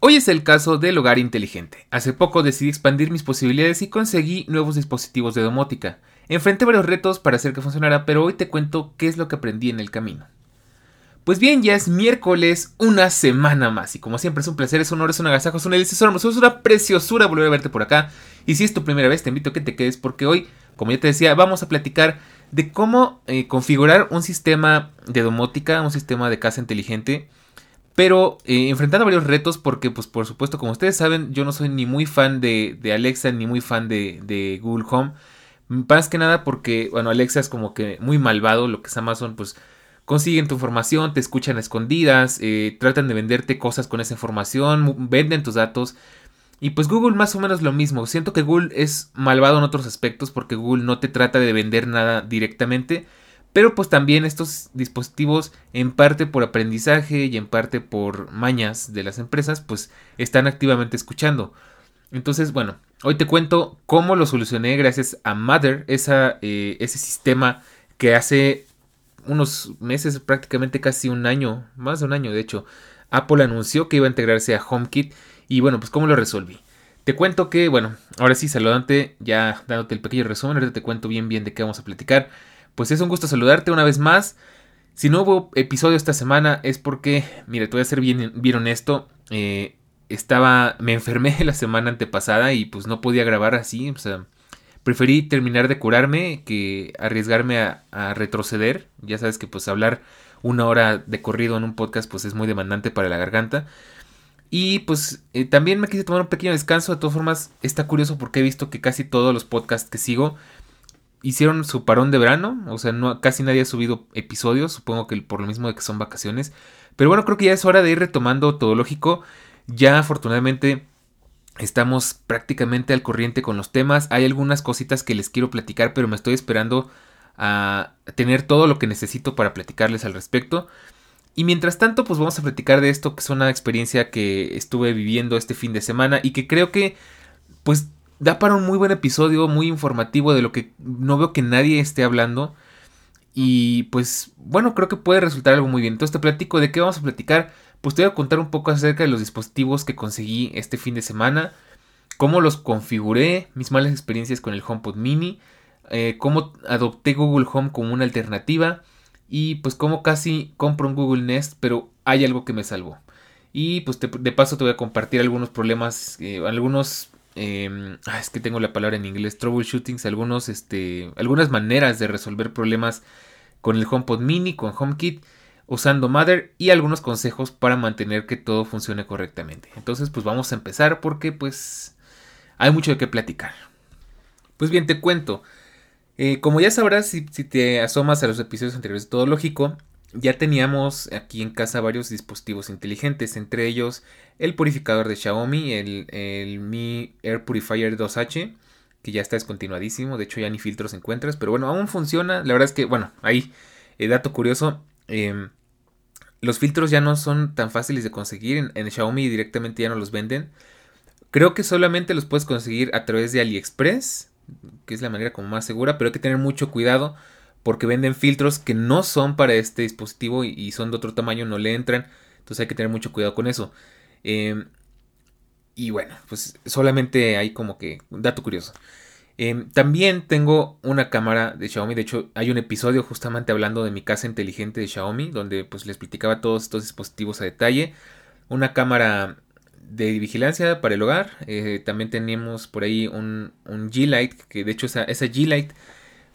Hoy es el caso del hogar inteligente. Hace poco decidí expandir mis posibilidades y conseguí nuevos dispositivos de domótica. Enfrenté varios retos para hacer que funcionara, pero hoy te cuento qué es lo que aprendí en el camino. Pues bien, ya es miércoles, una semana más. Y como siempre es un placer, es un honor, es un agasajo, es una delicia, es una preciosura volver a verte por acá. Y si es tu primera vez, te invito a que te quedes porque hoy, como ya te decía, vamos a platicar de cómo eh, configurar un sistema de domótica, un sistema de casa inteligente pero eh, enfrentando varios retos porque, pues por supuesto, como ustedes saben, yo no soy ni muy fan de, Alexa ni muy fan de, Google Home. Más que nada porque, bueno, Alexa es como que muy malvado, lo que es Amazon, pues consiguen tu información, te escuchan escondidas, eh, tratan de venderte cosas con esa información, venden tus datos. Y pues Google más o menos lo mismo. Siento que Google es malvado en otros aspectos porque Google no te trata de vender nada directamente pero pues también estos dispositivos en parte por aprendizaje y en parte por mañas de las empresas pues están activamente escuchando. Entonces bueno, hoy te cuento cómo lo solucioné gracias a Mother, eh, ese sistema que hace unos meses, prácticamente casi un año, más de un año de hecho, Apple anunció que iba a integrarse a HomeKit y bueno, pues cómo lo resolví. Te cuento que, bueno, ahora sí, saludante, ya dándote el pequeño resumen, ahorita te cuento bien bien de qué vamos a platicar pues es un gusto saludarte una vez más. Si no hubo episodio esta semana es porque, mire, te voy a ser bien, bien honesto. Eh, estaba, me enfermé la semana antepasada y pues no podía grabar así. O sea, preferí terminar de curarme que arriesgarme a, retroceder. Ya sabes que pues hablar una hora de corrido en un podcast pues es muy demandante para la garganta. Y pues eh, también me quise tomar un pequeño descanso. De todas formas, está curioso porque he visto que casi todos los podcasts que sigo hicieron su parón de verano, o sea, no, casi nadie ha subido episodios, supongo que por lo mismo de que son vacaciones. Pero bueno, creo que ya es hora de ir retomando todo lógico. Ya afortunadamente estamos prácticamente al corriente con los temas. Hay algunas cositas que les quiero platicar, pero me estoy esperando a tener todo lo que necesito para platicarles al respecto. Y mientras tanto, pues vamos a platicar de esto, que es una experiencia que estuve viviendo este fin de semana y que creo que, pues, da para un muy buen episodio, muy informativo de lo que no veo que nadie esté hablando. Y pues bueno, creo que puede resultar algo muy bien. Entonces te platico de qué vamos a platicar. Pues te voy a contar un poco acerca de los dispositivos que conseguí este fin de semana. Cómo los configuré, mis malas experiencias con el HomePod mini. Eh, cómo adopté Google Home como una alternativa. Y pues cómo casi compro un Google Nest, pero hay algo que me salvó. Y pues de paso te voy a compartir algunos problemas, eh, algunos Em, ah, es que tengo la palabra en inglés, troubleshootings, algunos, este, algunas maneras de resolver problemas con el HomePod mini, con HomeKit, usando Mother y algunos consejos para mantener que todo funcione correctamente. Entonces, pues vamos a empezar porque pues hay mucho de qué platicar. Pues bien, te cuento. Eh, como ya sabrás, si, si, te asomas a los episodios anteriores de Todo Lógico, ya teníamos aquí en casa varios dispositivos inteligentes, entre ellos el purificador de Xiaomi, el, Mi Air Purifier 2H, que ya está descontinuadísimo, de hecho ya ni filtros encuentras, pero bueno, aún funciona, la verdad es que, bueno, ahí, eh, dato curioso, em, los filtros ya no son tan fáciles de conseguir, en, en, Xiaomi directamente ya no los venden, creo que solamente los puedes conseguir a través de AliExpress, que es la manera como más segura, pero hay que tener mucho cuidado, porque venden filtros que no son para este dispositivo y, son de otro tamaño, no le entran. Entonces hay que tener mucho cuidado con eso. Em, y bueno, pues solamente hay como que un dato curioso. Em, también tengo una cámara de Xiaomi, de hecho hay un episodio justamente hablando de mi casa inteligente de Xiaomi, donde pues les platicaba todos estos dispositivos a detalle. Una cámara de vigilancia para el hogar, eh, también tenemos por ahí un, un G-Lite, que de hecho esa, esa G-Lite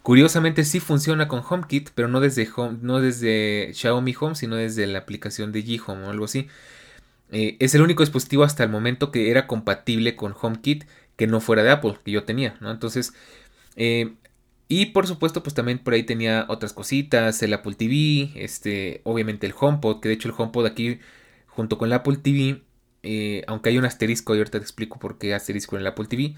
curiosamente sí funciona con HomeKit, pero no desde, home, no desde Xiaomi Home, sino desde la aplicación de G-Home o algo así. Eh, es el único dispositivo hasta el momento que era compatible con HomeKit que no fuera de Apple, que yo tenía, ¿no? Entonces, eh, y por supuesto, pues también por ahí tenía otras cositas, el Apple TV, este, obviamente el HomePod, que de hecho el HomePod aquí, junto con el Apple TV, eh, aunque hay un asterisco, y ahorita te explico por qué asterisco en el Apple TV,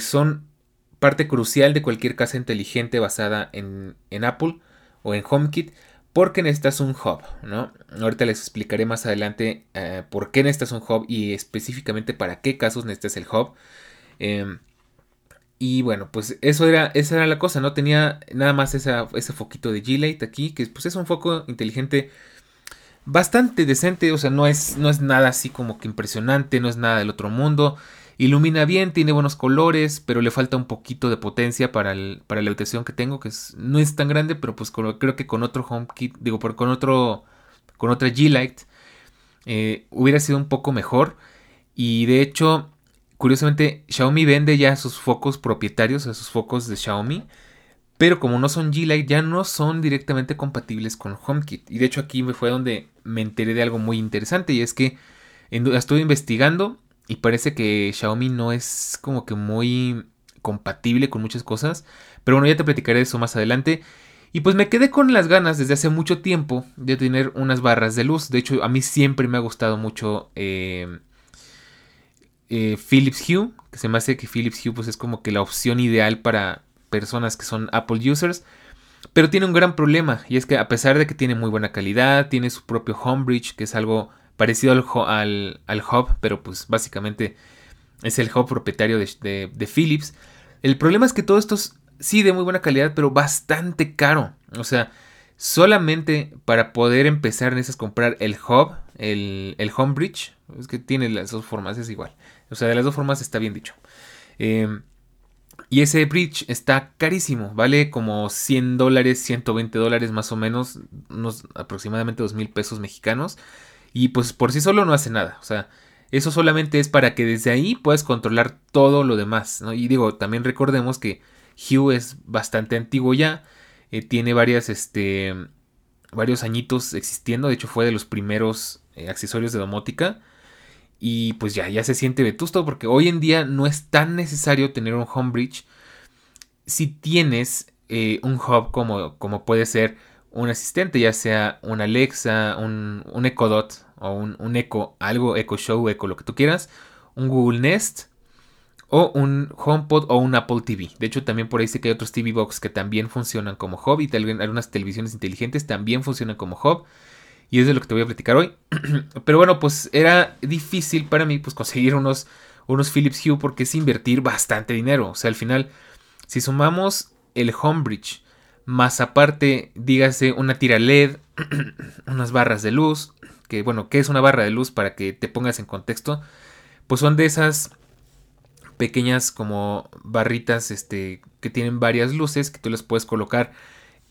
son parte crucial de cualquier casa inteligente basada en, en Apple o en HomeKit, porque necesitas un hub, ¿no? Ahorita les explicaré más adelante por qué necesitas un hub y específicamente para qué casos necesitas el hub. Em, y bueno, pues eso era, esa era la cosa, ¿no? Tenía nada más ese foquito de G-Lite aquí, que pues es un foco inteligente bastante decente, o sea, no es, no es nada así como que impresionante, no es nada del otro mundo. Ilumina bien, tiene buenos colores, pero le falta un poquito de potencia para, para la habitación que tengo, que no es tan grande, pero pues creo que con otro HomeKit, digo, por, con otro, con otra G-Lite, eh, hubiera sido un poco mejor. Y de hecho, Curiosamente, Xiaomi vende ya sus focos propietarios, a sus focos de Xiaomi, pero como no son G-Lite, ya no son directamente compatibles con HomeKit. Y de hecho aquí me fue donde me enteré de algo muy interesante y es que estuve investigando y parece que Xiaomi no es como que muy compatible con muchas cosas. Pero bueno, ya te platicaré eso más adelante. Y pues me quedé con las ganas desde hace mucho tiempo de tener unas barras de luz. De hecho, a mí siempre me ha gustado mucho eh, eh, Philips Hue, que se me hace que Philips Hue pues, es como que la opción ideal para personas que son Apple users. Pero tiene un gran problema y es que a pesar de que tiene muy buena calidad, tiene su propio Homebridge, que es algo parecido al, al, hub, pero pues básicamente es el hub propietario de, de, Philips. El problema es que todo esto es sí de muy buena calidad, pero bastante caro. O sea, solamente para poder empezar necesitas comprar el hub, el, el Homebridge, es que tiene las dos formas, es igual. O sea, de las dos formas está bien dicho. Em, y ese bridge está carísimo, vale como 100 dólares, 120 dólares más o menos, unos aproximadamente 2 mil pesos mexicanos. Y pues por sí solo no hace nada, o sea, eso solamente es para que desde ahí puedas controlar todo lo demás. Y digo, también recordemos que Hue es bastante antiguo ya, eh, tiene este, varios añitos existiendo, de hecho fue de los primeros eh, accesorios de domótica y pues ya, ya se siente vetusto porque hoy en día no es tan necesario tener un homebridge si tienes eh, un hub como, como puede ser un asistente, ya sea un Alexa, un, un Echo Dot o un, un, Echo, algo Echo Show, Echo, lo que tú quieras, un Google Nest o un HomePod o un Apple TV. De hecho, también por ahí sé que hay otros TV Box que también funcionan como hub y algunas televisiones inteligentes también funcionan como hub. Y es de lo que te voy a platicar hoy. Pero bueno, pues era difícil para mí pues conseguir unos, unos Philips Hue porque es invertir bastante dinero. O sea, al final, si sumamos el Homebridge, más aparte, dígase una tira LED, unas barras de luz, que bueno, ¿qué es una barra de luz para que te pongas en contexto? Pues son de esas pequeñas como barritas este, que tienen varias luces que tú las puedes colocar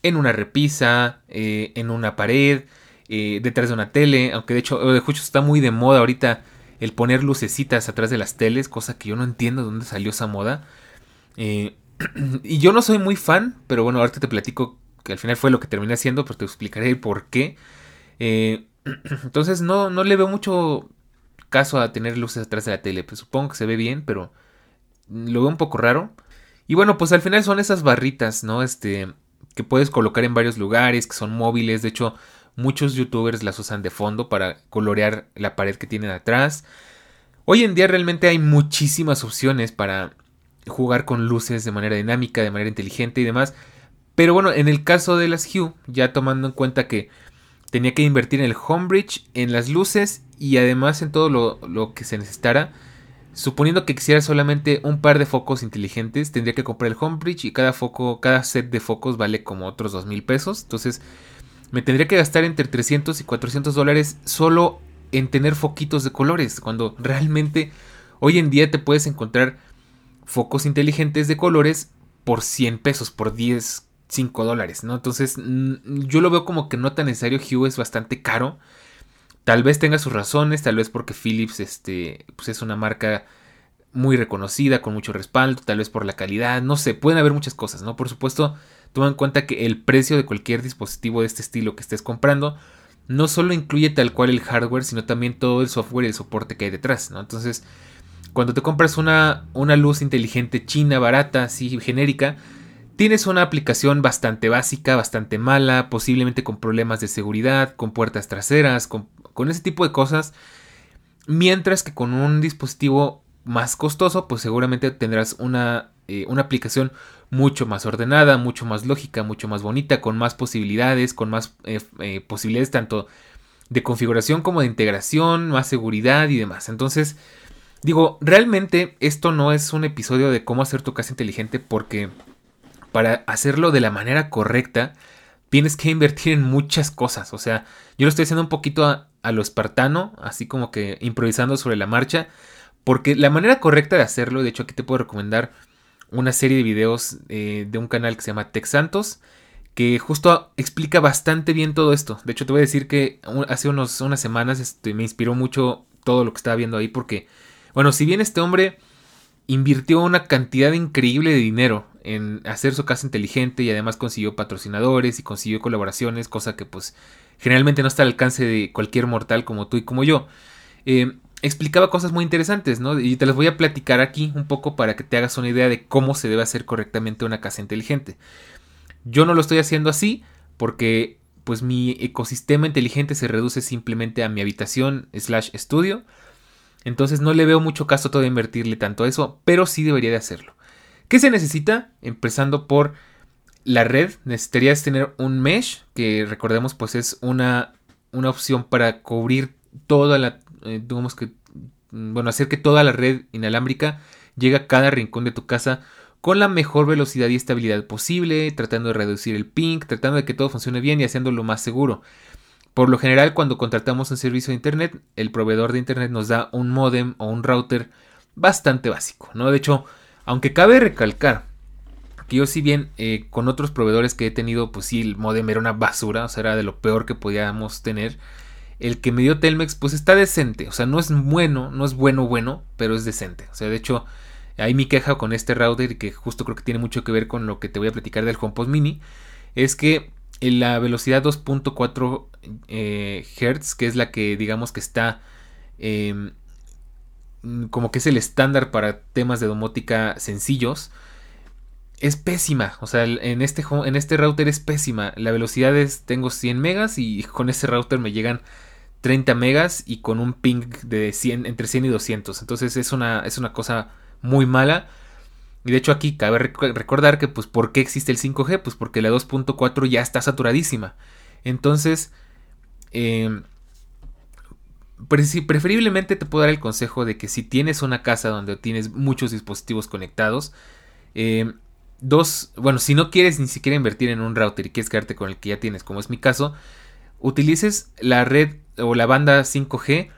en una repisa, eh, en una pared, eh, detrás de una tele, aunque de hecho, de hecho está muy de moda ahorita el poner lucecitas atrás de las teles, cosa que yo no entiendo de dónde salió esa moda. Eh, y yo no soy muy fan, pero bueno, ahorita te platico que al final fue lo que terminé haciendo, pero te explicaré el por qué. Eh, entonces no, no le veo mucho caso a tener luces atrás de la tele, pues supongo que se ve bien, pero lo veo un poco raro. Y bueno, pues al final son esas barritas, ¿no? Este, que puedes colocar en varios lugares, que son móviles, de hecho Muchos youtubers las usan de fondo para colorear la pared que tienen atrás. Hoy en día realmente hay muchísimas opciones para jugar con luces de manera dinámica, de manera inteligente y demás. Pero bueno, en el caso de las Hue, ya tomando en cuenta que tenía que invertir en el Homebridge, en las luces y además en todo lo, lo, que se necesitara. Suponiendo que quisiera solamente un par de focos inteligentes, tendría que comprar el Homebridge y cada foco, cada set de focos vale como otros dos mil pesos. Entonces me tendría que gastar entre 300 y 400 dólares solo en tener foquitos de colores, cuando realmente hoy en día te puedes encontrar focos inteligentes de colores por 100 pesos, por 10, 5 dólares, ¿no? Entonces yo lo veo como que no tan necesario, Hue es bastante caro. Tal vez tenga sus razones, tal vez porque Philips este, pues es una marca muy reconocida, con mucho respaldo, tal vez por la calidad, no sé, pueden haber muchas cosas, ¿no? Por supuesto, toma en cuenta que el precio de cualquier dispositivo de este estilo que estés comprando no solo incluye tal cual el hardware, sino también todo el software y el soporte que hay detrás, ¿no? Entonces, cuando te compras una, una luz inteligente china, barata, así genérica, tienes una aplicación bastante básica, bastante mala, posiblemente con problemas de seguridad, con puertas traseras, con, con ese tipo de cosas. Mientras que con un dispositivo más costoso, pues seguramente tendrás una, eh, una, aplicación mucho más ordenada, mucho más lógica, mucho más bonita, con más posibilidades, con más eh, eh, posibilidades tanto de configuración como de integración, más seguridad y demás. Entonces, digo, realmente esto no es un episodio de cómo hacer tu casa inteligente porque para hacerlo de la manera correcta, tienes que invertir en muchas cosas. O sea, yo lo estoy haciendo un poquito a, a lo espartano, así como que improvisando sobre la marcha. Porque la manera correcta de hacerlo, de hecho aquí te puedo recomendar una serie de videos eh, de un canal que se llama Tech Santos, que justo explica bastante bien todo esto. De hecho te voy a decir que hace unos, unas semanas este, me inspiró mucho todo lo que estaba viendo ahí porque, bueno, si bien este hombre invirtió una cantidad increíble de dinero en hacer su casa inteligente y además consiguió patrocinadores y consiguió colaboraciones, cosa que pues generalmente no está al alcance de cualquier mortal como tú y como yo. Eh, explicaba cosas muy interesantes, ¿no? Y te las voy a platicar aquí un poco para que te hagas una idea de cómo se debe hacer correctamente una casa inteligente. Yo no lo estoy haciendo así porque pues mi ecosistema inteligente se reduce simplemente a mi habitación slash estudio. Entonces no le veo mucho caso todavía invertirle tanto a eso, pero sí debería de hacerlo. ¿Qué se necesita? Empezando por la red, necesitarías tener un mesh, que recordemos pues es una, una opción para cubrir toda la, eh, que, mm, bueno, hacer que toda la red inalámbrica llegue a cada rincón de tu casa con la mejor velocidad y estabilidad posible, tratando de reducir el ping, tratando de que todo funcione bien y haciéndolo más seguro. Por lo general, cuando contratamos un servicio de internet, el proveedor de internet nos da un modem o un router bastante básico, ¿no? De hecho, aunque cabe recalcar que yo si bien eh, con otros proveedores que he tenido, pues sí, el modem era una basura, o sea, era de lo peor que podíamos tener el que me dio Telmex pues está decente, o sea, no es bueno, no es bueno bueno, pero es decente. O sea, de hecho, ahí mi queja con este router, que justo creo que tiene mucho que ver con lo que te voy a platicar del HomePod Mini, es que la velocidad 2.4 eh, Hz, que es la que digamos que está em, como que es el estándar para temas de domótica sencillos, es pésima. O sea, en este, en este router es pésima. La velocidad es, tengo 100 megas y con ese router me llegan 30 megas y con un ping de 100, entre 100 y 200. Entonces es una, es una cosa muy mala. Y de hecho aquí cabe recordar que pues ¿por qué existe el 5G? Pues porque la 2.4 ya está saturadísima. Entonces, eh, preferiblemente te puedo dar el consejo de que si tienes una casa donde tienes muchos dispositivos conectados, eh, dos, bueno, si no quieres ni siquiera invertir en un router y quieres quedarte con el que ya tienes, como es mi caso, utilices la red o la banda 5G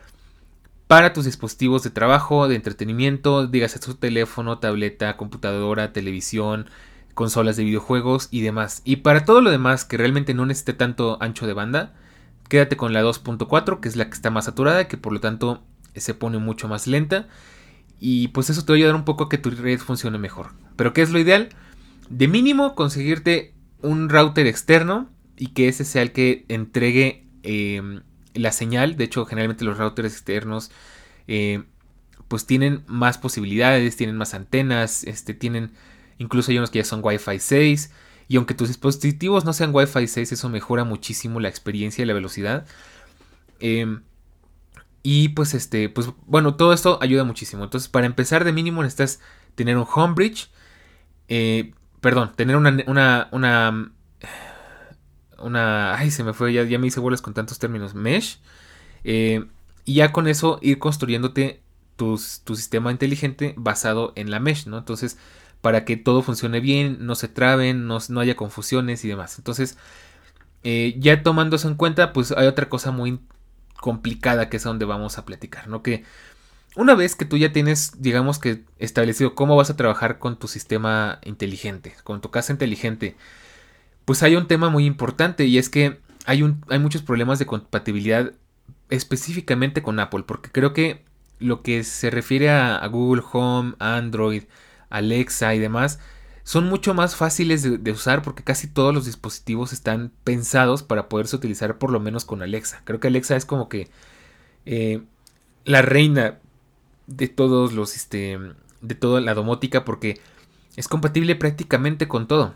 para tus dispositivos de trabajo, de entretenimiento, digas tu teléfono, tableta, computadora, televisión, consolas de videojuegos y demás. Y para todo lo demás que realmente no necesite tanto ancho de banda, quédate con la 2.4, que es la que está más saturada, que por lo tanto se pone mucho más lenta. Y pues eso te va a ayudar un poco a que tu red funcione mejor. Pero ¿qué es lo ideal? De mínimo conseguirte un router externo y que ese sea el que entregue em, la señal. De hecho, generalmente los routers externos eh, pues tienen más posibilidades, tienen más antenas, este, tienen incluso hay unos que ya son Wi-Fi 6. Y aunque tus dispositivos no sean Wi-Fi 6, eso mejora muchísimo la experiencia y la velocidad. Em, y pues este, pues bueno, todo esto ayuda muchísimo. Entonces, para empezar de mínimo necesitas tener un home bridge. Eh, perdón, tener una, una, una. Ay, se me fue, ya, ya me hice bolas con tantos términos. Mesh. Eh, y ya con eso ir construyéndote tu, sistema inteligente basado en la mesh, ¿no? Entonces, para que todo funcione bien, no se traben, no, no haya confusiones y demás. Entonces, eh, ya tomando eso en cuenta, pues hay otra cosa muy complicada que es donde vamos a platicar, ¿no? Que una vez que tú ya tienes, digamos que establecido cómo vas a trabajar con tu sistema inteligente, con tu casa inteligente, pues hay un tema muy importante y es que hay, un, hay muchos problemas de compatibilidad específicamente con Apple, porque creo que lo que se refiere a, Google Home, Android, Alexa y demás, son mucho más fáciles de, usar porque casi todos los dispositivos están pensados para poderse utilizar por lo menos con Alexa. Creo que Alexa es como que eh, la reina de todos los, este, de toda la domótica porque es compatible prácticamente con todo.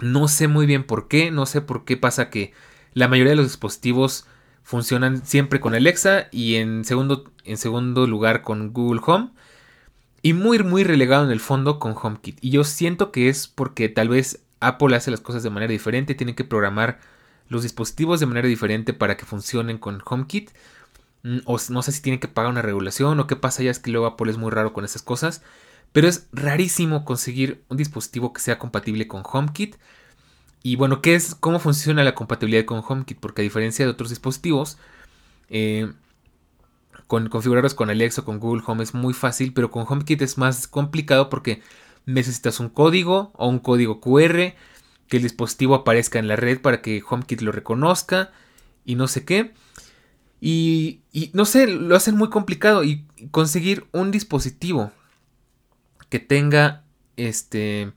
No sé muy bien por qué, no sé por qué pasa que la mayoría de los dispositivos funcionan siempre con Alexa y en segundo, en segundo lugar con Google Home y muy muy relegado en el fondo con HomeKit. Y yo siento que es porque tal vez Apple hace las cosas de manera diferente, tiene que programar los dispositivos de manera diferente para que funcionen con HomeKit. Mm, o no sé si tiene que pagar una regulación o qué pasa ya es que luego Apple es muy raro con esas cosas. Pero es rarísimo conseguir un dispositivo que sea compatible con HomeKit. Y bueno, ¿qué es, ¿cómo funciona la compatibilidad con HomeKit? Porque a diferencia de otros dispositivos, eh, con configurarlos con Alexa o con Google Home es muy fácil, pero con HomeKit es más complicado porque necesitas un código o un código QR, que el dispositivo aparezca en la red para que HomeKit lo reconozca y no sé qué. Y, no sé, lo hacen muy complicado y conseguir un dispositivo que tenga este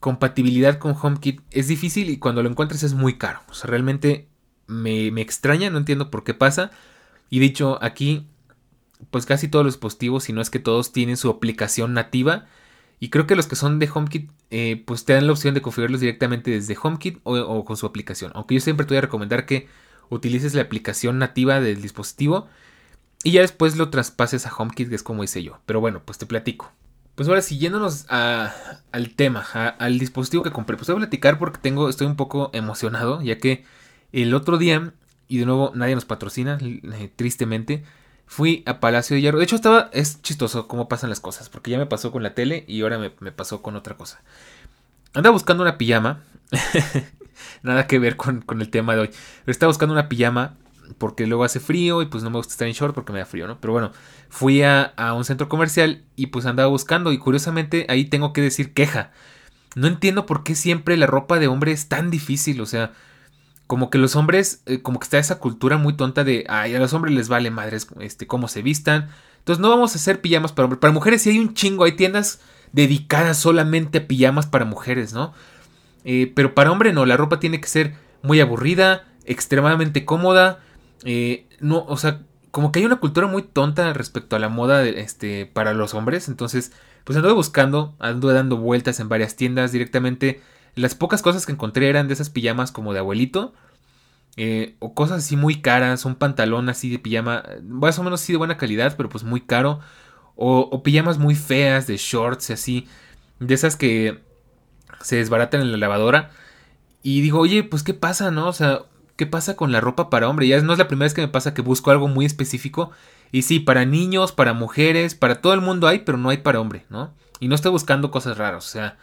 compatibilidad con HomeKit es difícil y cuando lo encuentres es muy caro. O sea, realmente me, me extraña, no entiendo por qué pasa. Y dicho aquí, pues casi todos los dispositivos, si no es que todos, tienen su aplicación nativa. Y creo que los que son de HomeKit, eh, pues te dan la opción de configurarlos directamente desde HomeKit o, con su aplicación. Aunque yo siempre te voy a recomendar que utilices la aplicación nativa del dispositivo y ya después lo traspases a HomeKit, que es como hice yo. Pero bueno, pues te platico. Pues ahora siguiéndonos al tema, al dispositivo que compré, pues voy a platicar porque tengo, estoy un poco emocionado, ya que el otro día, y de nuevo nadie nos patrocina, eh, tristemente, fui a Palacio de Hierro. De hecho, estaba, es chistoso cómo pasan las cosas, porque ya me pasó con la tele y ahora me, me pasó con otra cosa. Andaba buscando una pijama nada que ver con, el tema de hoy. Pero estaba buscando una pijama porque luego hace frío y pues no me gusta estar en short porque me da frío, ¿no? Pero bueno, fui a, un centro comercial y pues andaba buscando y curiosamente ahí tengo que decir queja. No entiendo por qué siempre la ropa de hombre es tan difícil, o sea, como que los hombres, eh, como que está esa cultura muy tonta de, ay, a los hombres les vale madres este, cómo se vistan. Entonces no vamos a hacer pijamas para hombres. Para mujeres sí hay un chingo, hay tiendas dedicadas solamente a pijamas para mujeres, ¿no? Eh, pero para hombre no, la ropa tiene que ser muy aburrida, extremadamente cómoda. Eh, no, o sea, como que hay una cultura muy tonta respecto a la moda este, para los hombres. Entonces, pues anduve buscando, anduve dando vueltas en varias tiendas directamente. Las pocas cosas que encontré eran de esas pijamas como de abuelito. Eh, o cosas así muy caras, un pantalón así de pijama, más o menos así de buena calidad, pero pues muy caro. O, o pijamas muy feas, de shorts y así. De esas que se desbaratan en la lavadora. Y digo, oye, pues qué pasa, ¿no? O sea, ¿qué pasa con la ropa para hombre? Ya no es la primera vez que me pasa que busco algo muy específico. Y sí, para niños, para mujeres, para todo el mundo hay, pero no hay para hombre, ¿no? Y no estoy buscando cosas raras, o sea,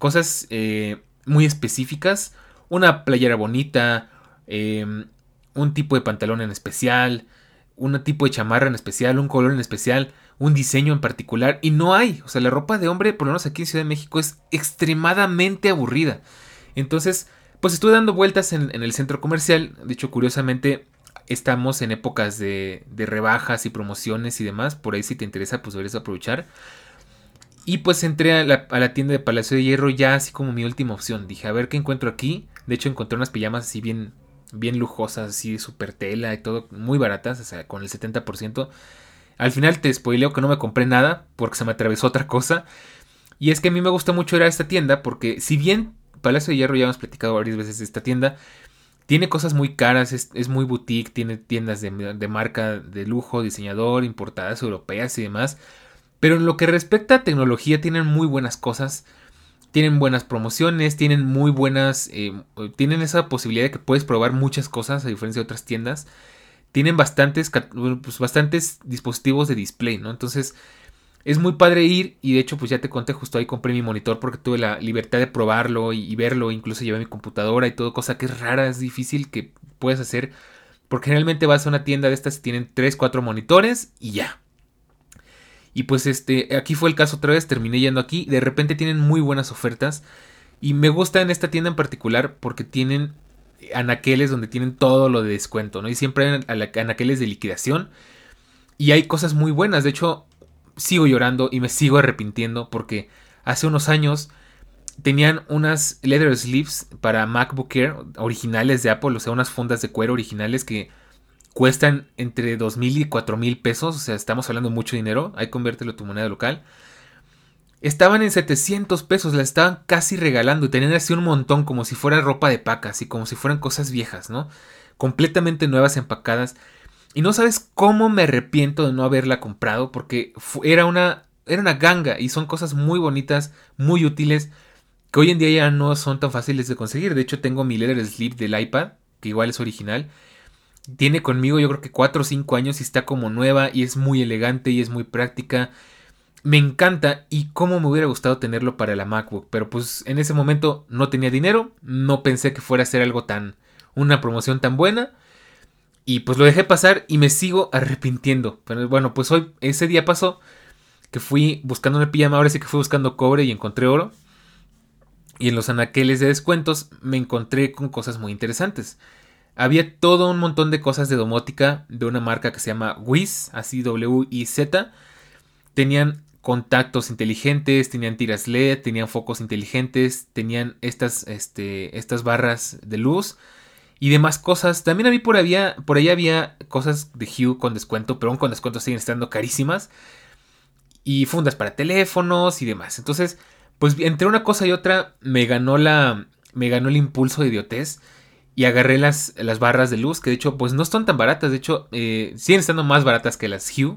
cosas eh, muy específicas. Una playera bonita, em, un tipo de pantalón en especial, un tipo de chamarra en especial, un color en especial un diseño en particular y no hay. O sea, la ropa de hombre, por lo menos aquí en Ciudad de México, es extremadamente aburrida. Entonces, pues estuve dando vueltas en, el centro comercial. De hecho, curiosamente, estamos en épocas de, rebajas y promociones y demás. Por ahí si te interesa, pues deberías aprovechar. Y pues entré a la, tienda de Palacio de Hierro ya así como mi última opción. Dije, a ver qué encuentro aquí. De hecho, encontré unas pijamas así bien, bien lujosas, así de super tela y todo, muy baratas, o sea, con el 70%. Al final te spoileo que no me compré nada porque se me atravesó otra cosa. Y es que a mí me gusta mucho ir a esta tienda porque si bien Palacio de Hierro ya hemos platicado varias veces de esta tienda, tiene cosas muy caras, es, muy boutique, tiene tiendas de, marca de lujo, diseñador, importadas europeas y demás. Pero en lo que respecta a tecnología tienen muy buenas cosas, tienen buenas promociones, tienen muy buenas, eh, tienen esa posibilidad de que puedes probar muchas cosas a diferencia de otras tiendas tienen bastantes, pues bastantes dispositivos de display, ¿no? Entonces es muy padre ir y de hecho pues ya te conté justo ahí compré mi monitor porque tuve la libertad de probarlo y, verlo, incluso llevé mi computadora y todo, cosa que es rara, es difícil que puedas hacer Porque generalmente vas a una tienda de estas y tienen 3, 4 monitores y ya. Y pues este, aquí fue el caso otra vez, terminé yendo aquí. De repente tienen muy buenas ofertas. Y me gusta en esta tienda en particular porque tienen anaqueles donde tienen todo lo de descuento, ¿no? Y siempre hay anaqueles de liquidación. Y hay cosas muy buenas. De hecho, sigo llorando y me sigo arrepintiendo porque hace unos años tenían unas leather sleeves para MacBook Air originales de Apple, o sea, unas fundas de cuero originales que cuestan entre dos mil y cuatro mil pesos, o sea, estamos hablando mucho dinero, ahí conviértelo a tu moneda local. Estaban en 700 pesos, las estaban casi regalando y tenían así un montón como si fuera ropa de paca, así como si fueran cosas viejas, ¿no? Completamente nuevas empacadas. Y no sabes cómo me arrepiento de no haberla comprado porque era una era una ganga y son cosas muy bonitas, muy útiles que hoy en día ya no son tan fáciles de conseguir. De hecho, tengo mi leather sleeve del iPad, que igual es original. Tiene conmigo yo creo que 4 o 5 años y está como nueva y es muy elegante y es muy práctica. Me encanta y cómo me hubiera gustado tenerlo para la MacBook, pero pues en ese momento no tenía dinero, no pensé que fuera a ser algo tan, una promoción tan buena y pues lo dejé pasar y me sigo arrepintiendo. Pero bueno, pues hoy, ese día pasó que fui buscando una pijama, ahora sí que fui buscando cobre y encontré oro y en los anaqueles de descuentos me encontré con cosas muy interesantes. Había todo un montón de cosas de domótica de una marca que se llama Wiz, así W-I-Z. Tenían contactos inteligentes, tenían tiras LED, tenían focos inteligentes, tenían estas, este, estas barras de luz y demás cosas. También había por, había, por ahí había cosas de Hue con descuento, pero aún con descuento siguen estando carísimas. Y fundas para teléfonos y demás. Entonces, pues entre una cosa y otra me ganó la. Me ganó el impulso de idiotez. Y agarré las, las barras de luz. Que de hecho, pues no están tan baratas. De hecho, eh, siguen estando más baratas que las Hue.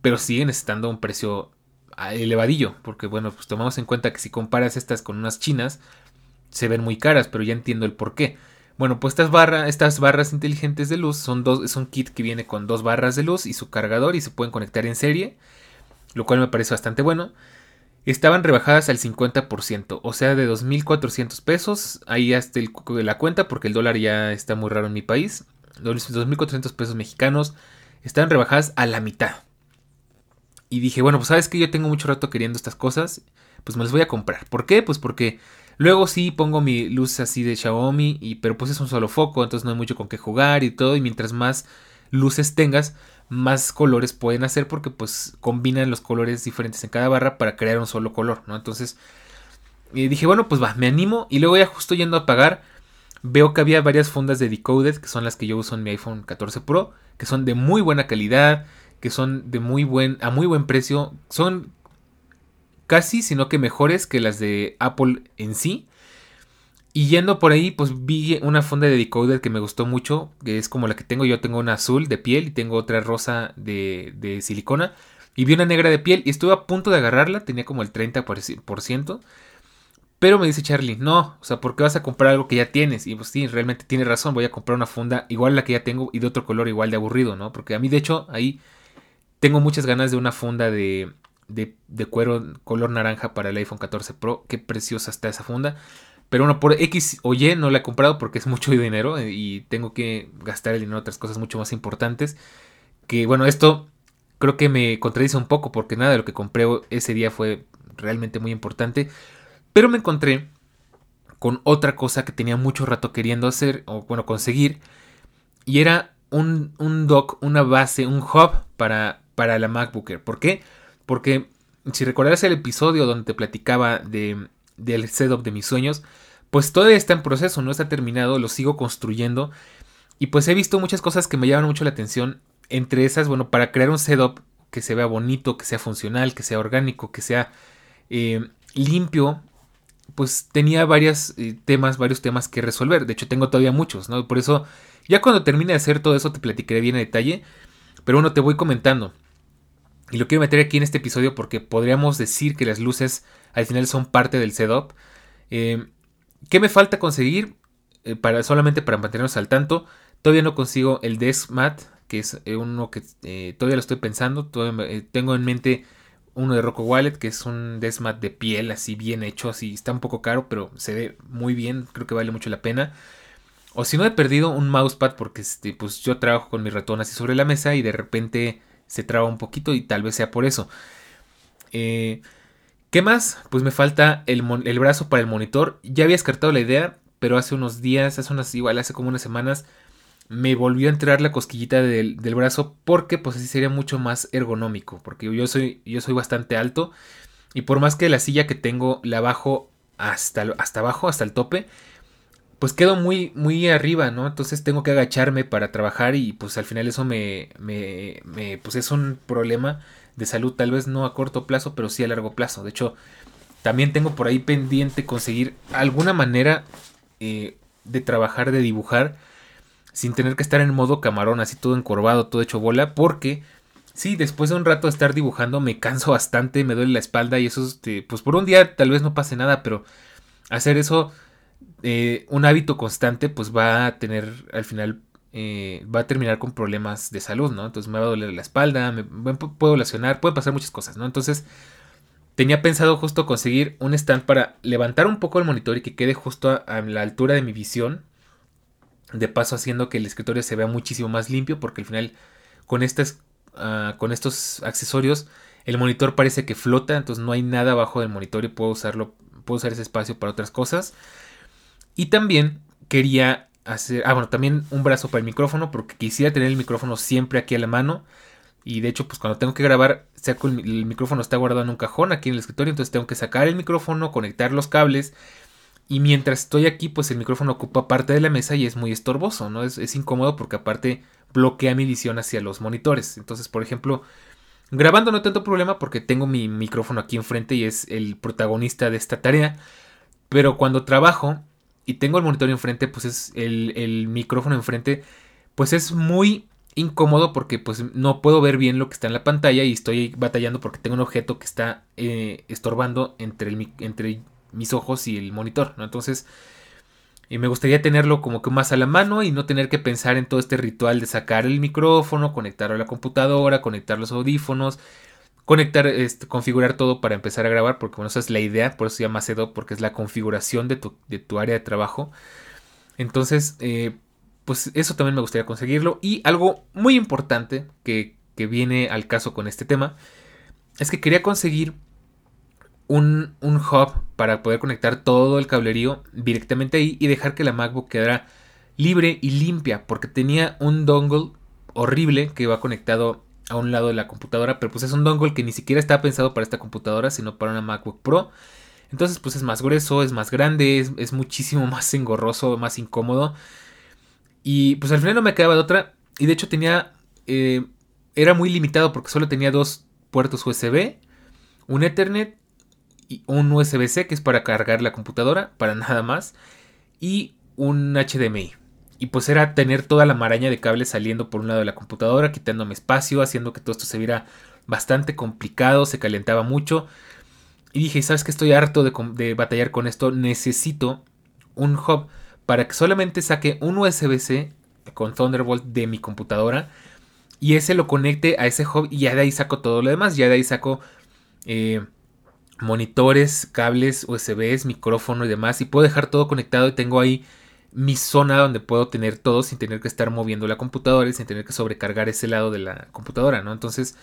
Pero siguen estando a un precio ah, elevadillo. Porque bueno, pues tomamos en cuenta que si comparas estas con unas chinas. Se ven muy caras. Pero ya entiendo el por qué. Bueno, pues estas, barras, estas barras inteligentes de luz son dos, es un kit que viene con dos barras de luz y su cargador y se pueden conectar en serie, lo cual me parece bastante bueno estaban rebajadas al 50%, o sea, de 2.400 pesos, ahí hasta el, la cuenta porque el dólar ya está muy raro en mi país, 2.400 pesos mexicanos, estaban rebajadas a la mitad. Y dije, bueno, pues sabes que yo tengo mucho rato queriendo estas cosas, pues me las voy a comprar. ¿Por qué? Pues porque luego sí pongo mi luz así de Xiaomi, y, pero pues es un solo foco, entonces no hay mucho con qué jugar y todo, y mientras más luces tengas, más colores pueden hacer porque pues combinan los colores diferentes en cada barra para crear un solo color, ¿no? Entonces dije, bueno, pues va, me animo y luego ya justo yendo a pagar, veo que había varias fundas de Decoded, que son las que yo uso en mi iPhone 14 Pro, que son de muy buena calidad, que son de muy buen, a muy buen precio, son casi, sino que mejores que las de Apple en sí. Y yendo por ahí, pues vi una funda de decoder que me gustó mucho, que es como la que tengo. Yo tengo una azul de piel y tengo otra rosa de, de silicona. Y vi una negra de piel y estuve a punto de agarrarla, tenía como el 30%. Pero me dice Charlie, no, o sea, ¿por qué vas a comprar algo que ya tienes? Y pues sí, realmente tiene razón, voy a comprar una funda igual a la que ya tengo y de otro color igual de aburrido, ¿no? Porque a mí, de hecho, ahí tengo muchas ganas de una funda de, de, de cuero color naranja para el iPhone 14 Pro. Qué preciosa está esa funda. Pero bueno, por X o Y no la he comprado porque es mucho dinero y tengo que gastar el dinero en otras cosas mucho más importantes. Que bueno, esto creo que me contradice un poco porque nada de lo que compré ese día fue realmente muy importante. Pero me encontré con otra cosa que tenía mucho rato queriendo hacer o bueno, conseguir. Y era un, un dock, una base, un hub para, para la MacBooker. ¿Por qué? Porque si recordarás el episodio donde te platicaba de, del setup de mis sueños, pues todavía está en proceso, no está terminado, lo sigo construyendo. Y pues he visto muchas cosas que me llaman mucho la atención. Entre esas, bueno, para crear un setup que se vea bonito, que sea funcional, que sea orgánico, que sea eh, limpio, pues tenía varios eh, temas, varios temas que resolver. De hecho, tengo todavía muchos, ¿no? Por eso, ya cuando termine de hacer todo eso, te platicaré bien a detalle. Pero bueno, te voy comentando. Y lo quiero meter aquí en este episodio porque podríamos decir que las luces al final son parte del setup. Eh, ¿Qué me falta conseguir? Eh, para, solamente para mantenernos al tanto. Todavía no consigo el Desk Mat, que es eh, uno que eh, todavía lo estoy pensando. tengo en mente uno de Rocco Wallet, que es un Desk Mat de piel, así bien hecho, así está un poco caro, pero se ve muy bien, creo que vale mucho la pena. O si no he perdido un mousepad porque este, pues yo trabajo con mi ratón así sobre la mesa y de repente se traba un poquito y tal vez sea por eso. Eh, ¿Qué más? Pues me falta el, el, brazo para el monitor. Ya había descartado la idea, pero hace unos días, hace unas, igual hace como unas semanas, me volvió a entrar la cosquillita del, del, brazo porque pues así sería mucho más ergonómico. Porque yo soy, yo soy bastante alto y por más que la silla que tengo la bajo hasta, hasta abajo, hasta el tope, pues quedo muy, muy arriba, ¿no? Entonces tengo que agacharme para trabajar y pues al final eso me, me, me, pues es un problema de salud, tal vez no a corto plazo, pero sí a largo plazo. De hecho, también tengo por ahí pendiente conseguir alguna manera eh, de trabajar, de dibujar, sin tener que estar en modo camarón, así todo encorvado, todo hecho bola, porque sí, después de un rato de estar dibujando me canso bastante, me duele la espalda y eso, este, pues por un día tal vez no pase nada, pero hacer eso eh, un hábito constante pues va a tener al final eh, va a terminar con problemas de salud, ¿no? Entonces me va a doler la espalda, me, puedo lesionar, pueden pasar muchas cosas, ¿no? Entonces tenía pensado justo conseguir un stand para levantar un poco el monitor y que quede justo a, la altura de mi visión, de paso haciendo que el escritorio se vea muchísimo más limpio, porque al final con, estas, ah, con estos accesorios el monitor parece que flota, entonces no hay nada abajo del monitor y puedo usarlo, puedo usar ese espacio para otras cosas. Y también quería hacer, ah bueno, también un brazo para el micrófono porque quisiera tener el micrófono siempre aquí a la mano. Y de hecho, pues cuando tengo que grabar, saco el, el, micrófono está guardado en un cajón aquí en el escritorio, entonces tengo que sacar el micrófono, conectar los cables. Y mientras estoy aquí, pues el micrófono ocupa parte de la mesa y es muy estorboso, ¿no? Es, es incómodo porque aparte bloquea mi visión hacia los monitores. Entonces, por ejemplo, grabando no tanto problema porque tengo mi micrófono aquí enfrente y es el protagonista de esta tarea. Pero cuando trabajo, y tengo el monitor enfrente, pues es el, micrófono enfrente, pues es muy incómodo porque pues no puedo ver bien lo que está en la pantalla y estoy batallando porque tengo un objeto que está eh, estorbando entre, el, entre mis ojos y el monitor, ¿no? Entonces, y me gustaría tenerlo como que más a la mano y no tener que pensar en todo este ritual de sacar el micrófono, conectarlo a la computadora, conectar los audífonos, conectar, este, configurar todo para empezar a grabar, porque bueno, esa es la idea, por eso se llama Setup, porque es la configuración de tu, de tu área de trabajo. Entonces, eh, pues eso también me gustaría conseguirlo. Y algo muy importante que, que, viene al caso con este tema, es que quería conseguir un, un hub para poder conectar todo el cablerío directamente ahí y dejar que la MacBook quedara libre y limpia, porque tenía un dongle horrible que iba conectado a un lado de la computadora, pero pues es un dongle que ni siquiera está pensado para esta computadora, sino para una MacBook Pro. Entonces pues es más grueso, es más grande, es, muchísimo más engorroso, más incómodo. Y pues al final no me quedaba de otra. Y de hecho tenía... Eh, era muy limitado porque solo tenía dos puertos USB, un Ethernet y un USB-C que es para cargar la computadora, para nada más, y un HDMI. Y pues era tener toda la maraña de cables saliendo por un lado de la computadora, quitándome espacio, haciendo que todo esto se viera bastante complicado, se calentaba mucho. Y dije, ¿sabes que Estoy harto de, batallar con esto. Necesito un hub para que solamente saque un USB-C con Thunderbolt de mi computadora. Y ese lo conecte a ese hub y ya de ahí saco todo lo demás. Ya de ahí saco eh, monitores, cables, USBs, micrófono y demás. Y puedo dejar todo conectado y tengo ahí mi zona donde puedo tener todo sin tener que estar moviendo la computadora y sin tener que sobrecargar ese lado de la computadora, ¿no? Entonces,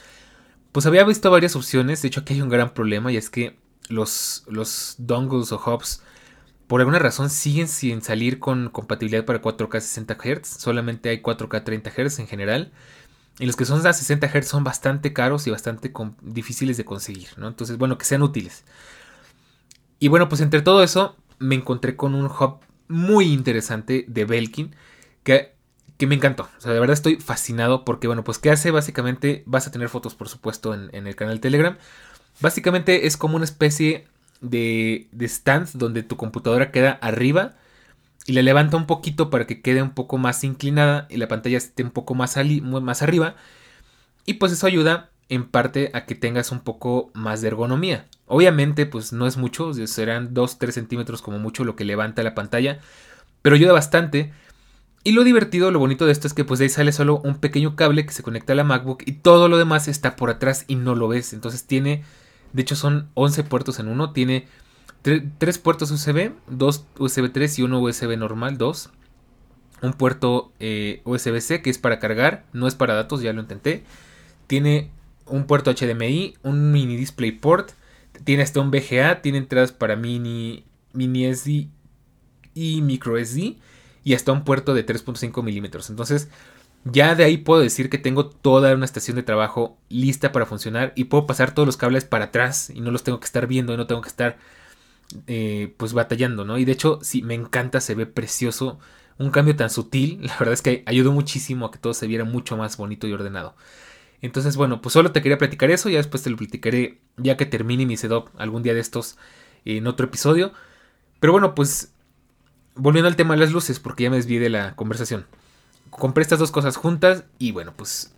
pues había visto varias opciones. De hecho, aquí hay un gran problema y es que los, los dongles o hubs, por alguna razón, siguen sin salir con compatibilidad para 4K 60 Hz. Solamente hay 4K 30 Hz en general. Y los que son a 60 Hz son bastante caros y bastante difíciles de conseguir, ¿no? Entonces, bueno, que sean útiles. Y bueno, pues entre todo eso, me encontré con un hub muy interesante de Belkin que, que, me encantó. O sea, de verdad estoy fascinado porque, bueno, pues ¿qué hace? Básicamente vas a tener fotos, por supuesto, en, el canal Telegram. Básicamente es como una especie de, de stand donde tu computadora queda arriba y la levanta un poquito para que quede un poco más inclinada y la pantalla esté un poco más, más arriba. Y pues eso ayuda en parte a que tengas un poco más de ergonomía. Obviamente, pues no es mucho, serán 2-3 centímetros como mucho lo que levanta la pantalla, pero ayuda bastante. Y lo divertido, lo bonito de esto es que pues de ahí sale solo un pequeño cable que se conecta a la MacBook y todo lo demás está por atrás y no lo ves. Entonces tiene, de hecho son 11 puertos en uno, tiene 3 puertos USB, 2 USB 3 y uno USB normal, 2. un puerto eh, USB-C que es para cargar, no es para datos, ya lo intenté. Tiene un puerto HDMI, un mini DisplayPort, tiene hasta un VGA, tiene entradas para mini, mini SD y micro SD y hasta un puerto de 3.5 milímetros. Entonces, ya de ahí puedo decir que tengo toda una estación de trabajo lista para funcionar y puedo pasar todos los cables para atrás y no los tengo que estar viendo y no tengo que estar eh, pues batallando, ¿no? Y de hecho, sí, me encanta, se ve precioso. Un cambio tan sutil, la verdad es que ayudó muchísimo a que todo se viera mucho más bonito y ordenado. Entonces, bueno, pues solo te quería platicar eso, ya después te lo platicaré ya que termine mi setup algún día de estos en otro episodio. Pero bueno, pues volviendo al tema de las luces, porque ya me desvié de la conversación. Compré estas dos cosas juntas y bueno, pues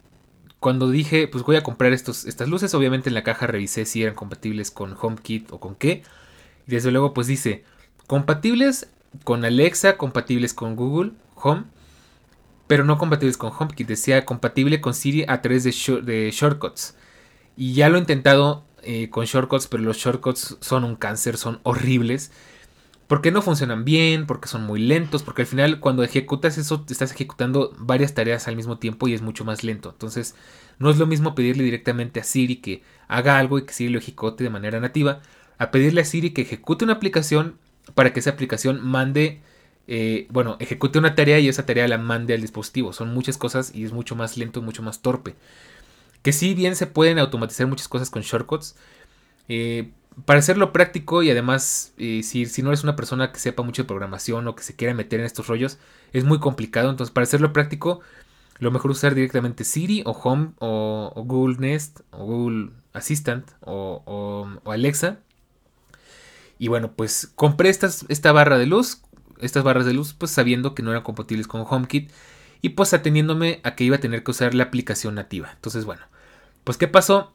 cuando dije, pues voy a comprar estos, estas luces, obviamente en la caja revisé si eran compatibles con HomeKit o con qué. Y desde luego pues dice, compatibles con Alexa, compatibles con Google Home, pero no compatibles con HomeKit. Decía compatible con Siri a través de, shortcuts. Y ya lo he intentado eh, con shortcuts, pero los shortcuts son un cáncer, son horribles. Porque no funcionan bien, porque son muy lentos, porque al final cuando ejecutas eso estás ejecutando varias tareas al mismo tiempo y es mucho más lento. Entonces no es lo mismo pedirle directamente a Siri que haga algo y que Siri lo ejecute de manera nativa, a pedirle a Siri que ejecute una aplicación para que esa aplicación mande, eh, bueno, ejecute una tarea y esa tarea la mande al dispositivo. Son muchas cosas y es mucho más lento, mucho más torpe. Que si bien se pueden automatizar muchas cosas con shortcuts, eh, para hacerlo práctico y además, eh, si, si, no eres una persona que sepa mucho de programación o que se quiera meter en estos rollos, es muy complicado. Entonces, para hacerlo práctico, lo mejor usar directamente Siri o Home o, Google Nest o Google Assistant o, Alexa. Y bueno, pues compré esta barra de luz, estas barras de luz, pues sabiendo que no eran compatibles con HomeKit y pues ateniéndome a que iba a tener que usar la aplicación nativa. Entonces, bueno, pues ¿qué pasó?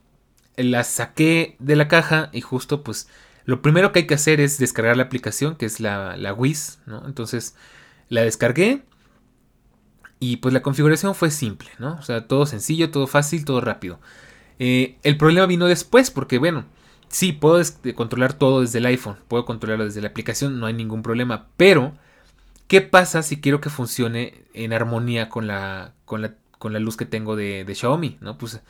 la saqué de la caja y justo pues lo primero que hay que hacer es descargar la aplicación que es la, la Wiz, ¿no? Entonces la descargué y pues la configuración fue simple, ¿no? O sea, todo sencillo, todo fácil, todo rápido. Eh, el problema vino después porque bueno, sí, puedo controlar todo desde el iPhone, puedo controlarlo desde la aplicación, no hay ningún problema, pero ¿qué pasa si quiero que funcione en armonía con la, con la, con la luz que tengo de, de Xiaomi, ¿no? Pues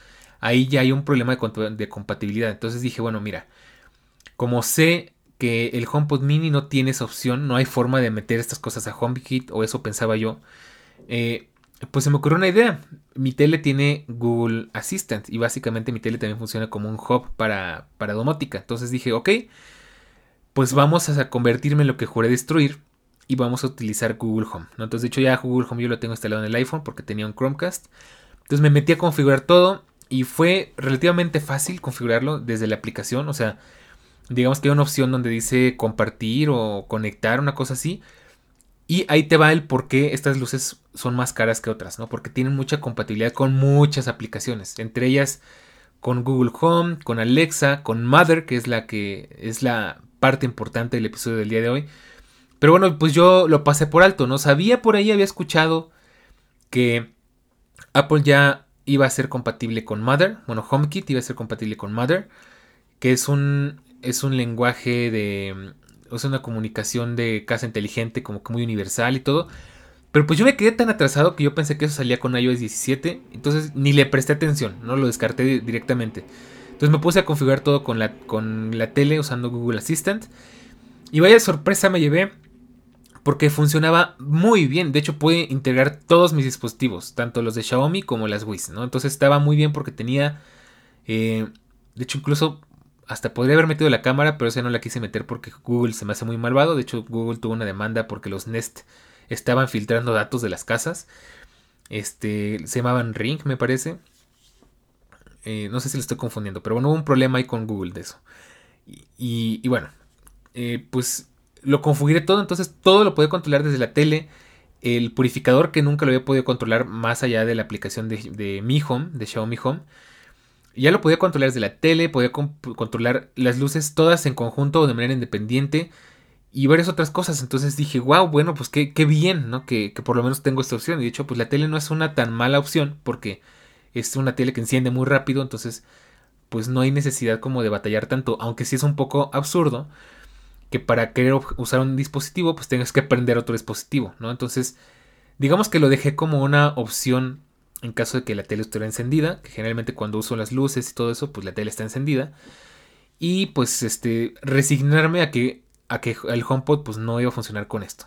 ahí ya hay un problema de, compatibilidad. Entonces dije, bueno, mira, como sé que el HomePod mini no tiene esa opción, no hay forma de meter estas cosas a HomeKit, o eso pensaba yo, eh, pues se me ocurrió una idea. Mi tele tiene Google Assistant y básicamente mi tele también funciona como un hub para, para domótica. Entonces dije, ok, pues vamos a convertirme en lo que juré destruir y vamos a utilizar Google Home. Entonces, de hecho, ya Google Home yo lo tengo instalado en el iPhone porque tenía un Chromecast. Entonces me metí a configurar todo y fue relativamente fácil configurarlo desde la aplicación. O sea, digamos que hay una opción donde dice compartir o conectar, una cosa así. Y ahí te va el por qué estas luces son más caras que otras, ¿no? Porque tienen mucha compatibilidad con muchas aplicaciones. Entre ellas con Google Home, con Alexa, con Mother, que es la que es la parte importante del episodio del día de hoy. Pero bueno, pues yo lo pasé por alto, ¿no? Sabía por ahí, había escuchado que Apple ya iba a ser compatible con Mother. Bueno, HomeKit iba a ser compatible con Mother. Que es un, es un lenguaje de... Es una comunicación de casa inteligente como que muy universal y todo. Pero pues yo me quedé tan atrasado que yo pensé que eso salía con iOS 17. Entonces ni le presté atención, no lo descarté directamente. Entonces me puse a configurar todo con la, con la tele usando Google Assistant. Y vaya sorpresa me llevé porque funcionaba muy bien. De hecho, puede integrar todos mis dispositivos, tanto los de Xiaomi como las Wiz, ¿no? Entonces estaba muy bien porque tenía. Eh, de hecho, incluso hasta podría haber metido la cámara, pero esa no la quise meter porque Google se me hace muy malvado. De hecho, Google tuvo una demanda porque los Nest estaban filtrando datos de las casas. Este, se llamaban Ring, me parece. Eh, no sé si lo estoy confundiendo, pero bueno, hubo un problema ahí con Google de eso. Y, bueno, eh, pues lo configuré todo, entonces todo lo podía controlar desde la tele. El purificador que nunca lo había podido controlar más allá de la aplicación de, Mi Home, de Xiaomi Home. Ya lo podía controlar desde la tele, podía controlar las luces todas en conjunto o de manera independiente y varias otras cosas. Entonces dije, wow, bueno, pues qué, qué bien, ¿no? Que, que, por lo menos tengo esta opción. Y de hecho, pues la tele no es una tan mala opción porque es una tele que enciende muy rápido, entonces pues no hay necesidad como de batallar tanto, aunque sí es un poco absurdo que para querer usar un dispositivo pues tengas que aprender otro dispositivo, ¿no? Entonces digamos que lo dejé como una opción en caso de que la tele estuviera encendida, que generalmente cuando uso las luces y todo eso, pues la tele está encendida. Y pues este, resignarme a que, a que el HomePod pues no iba a funcionar con esto.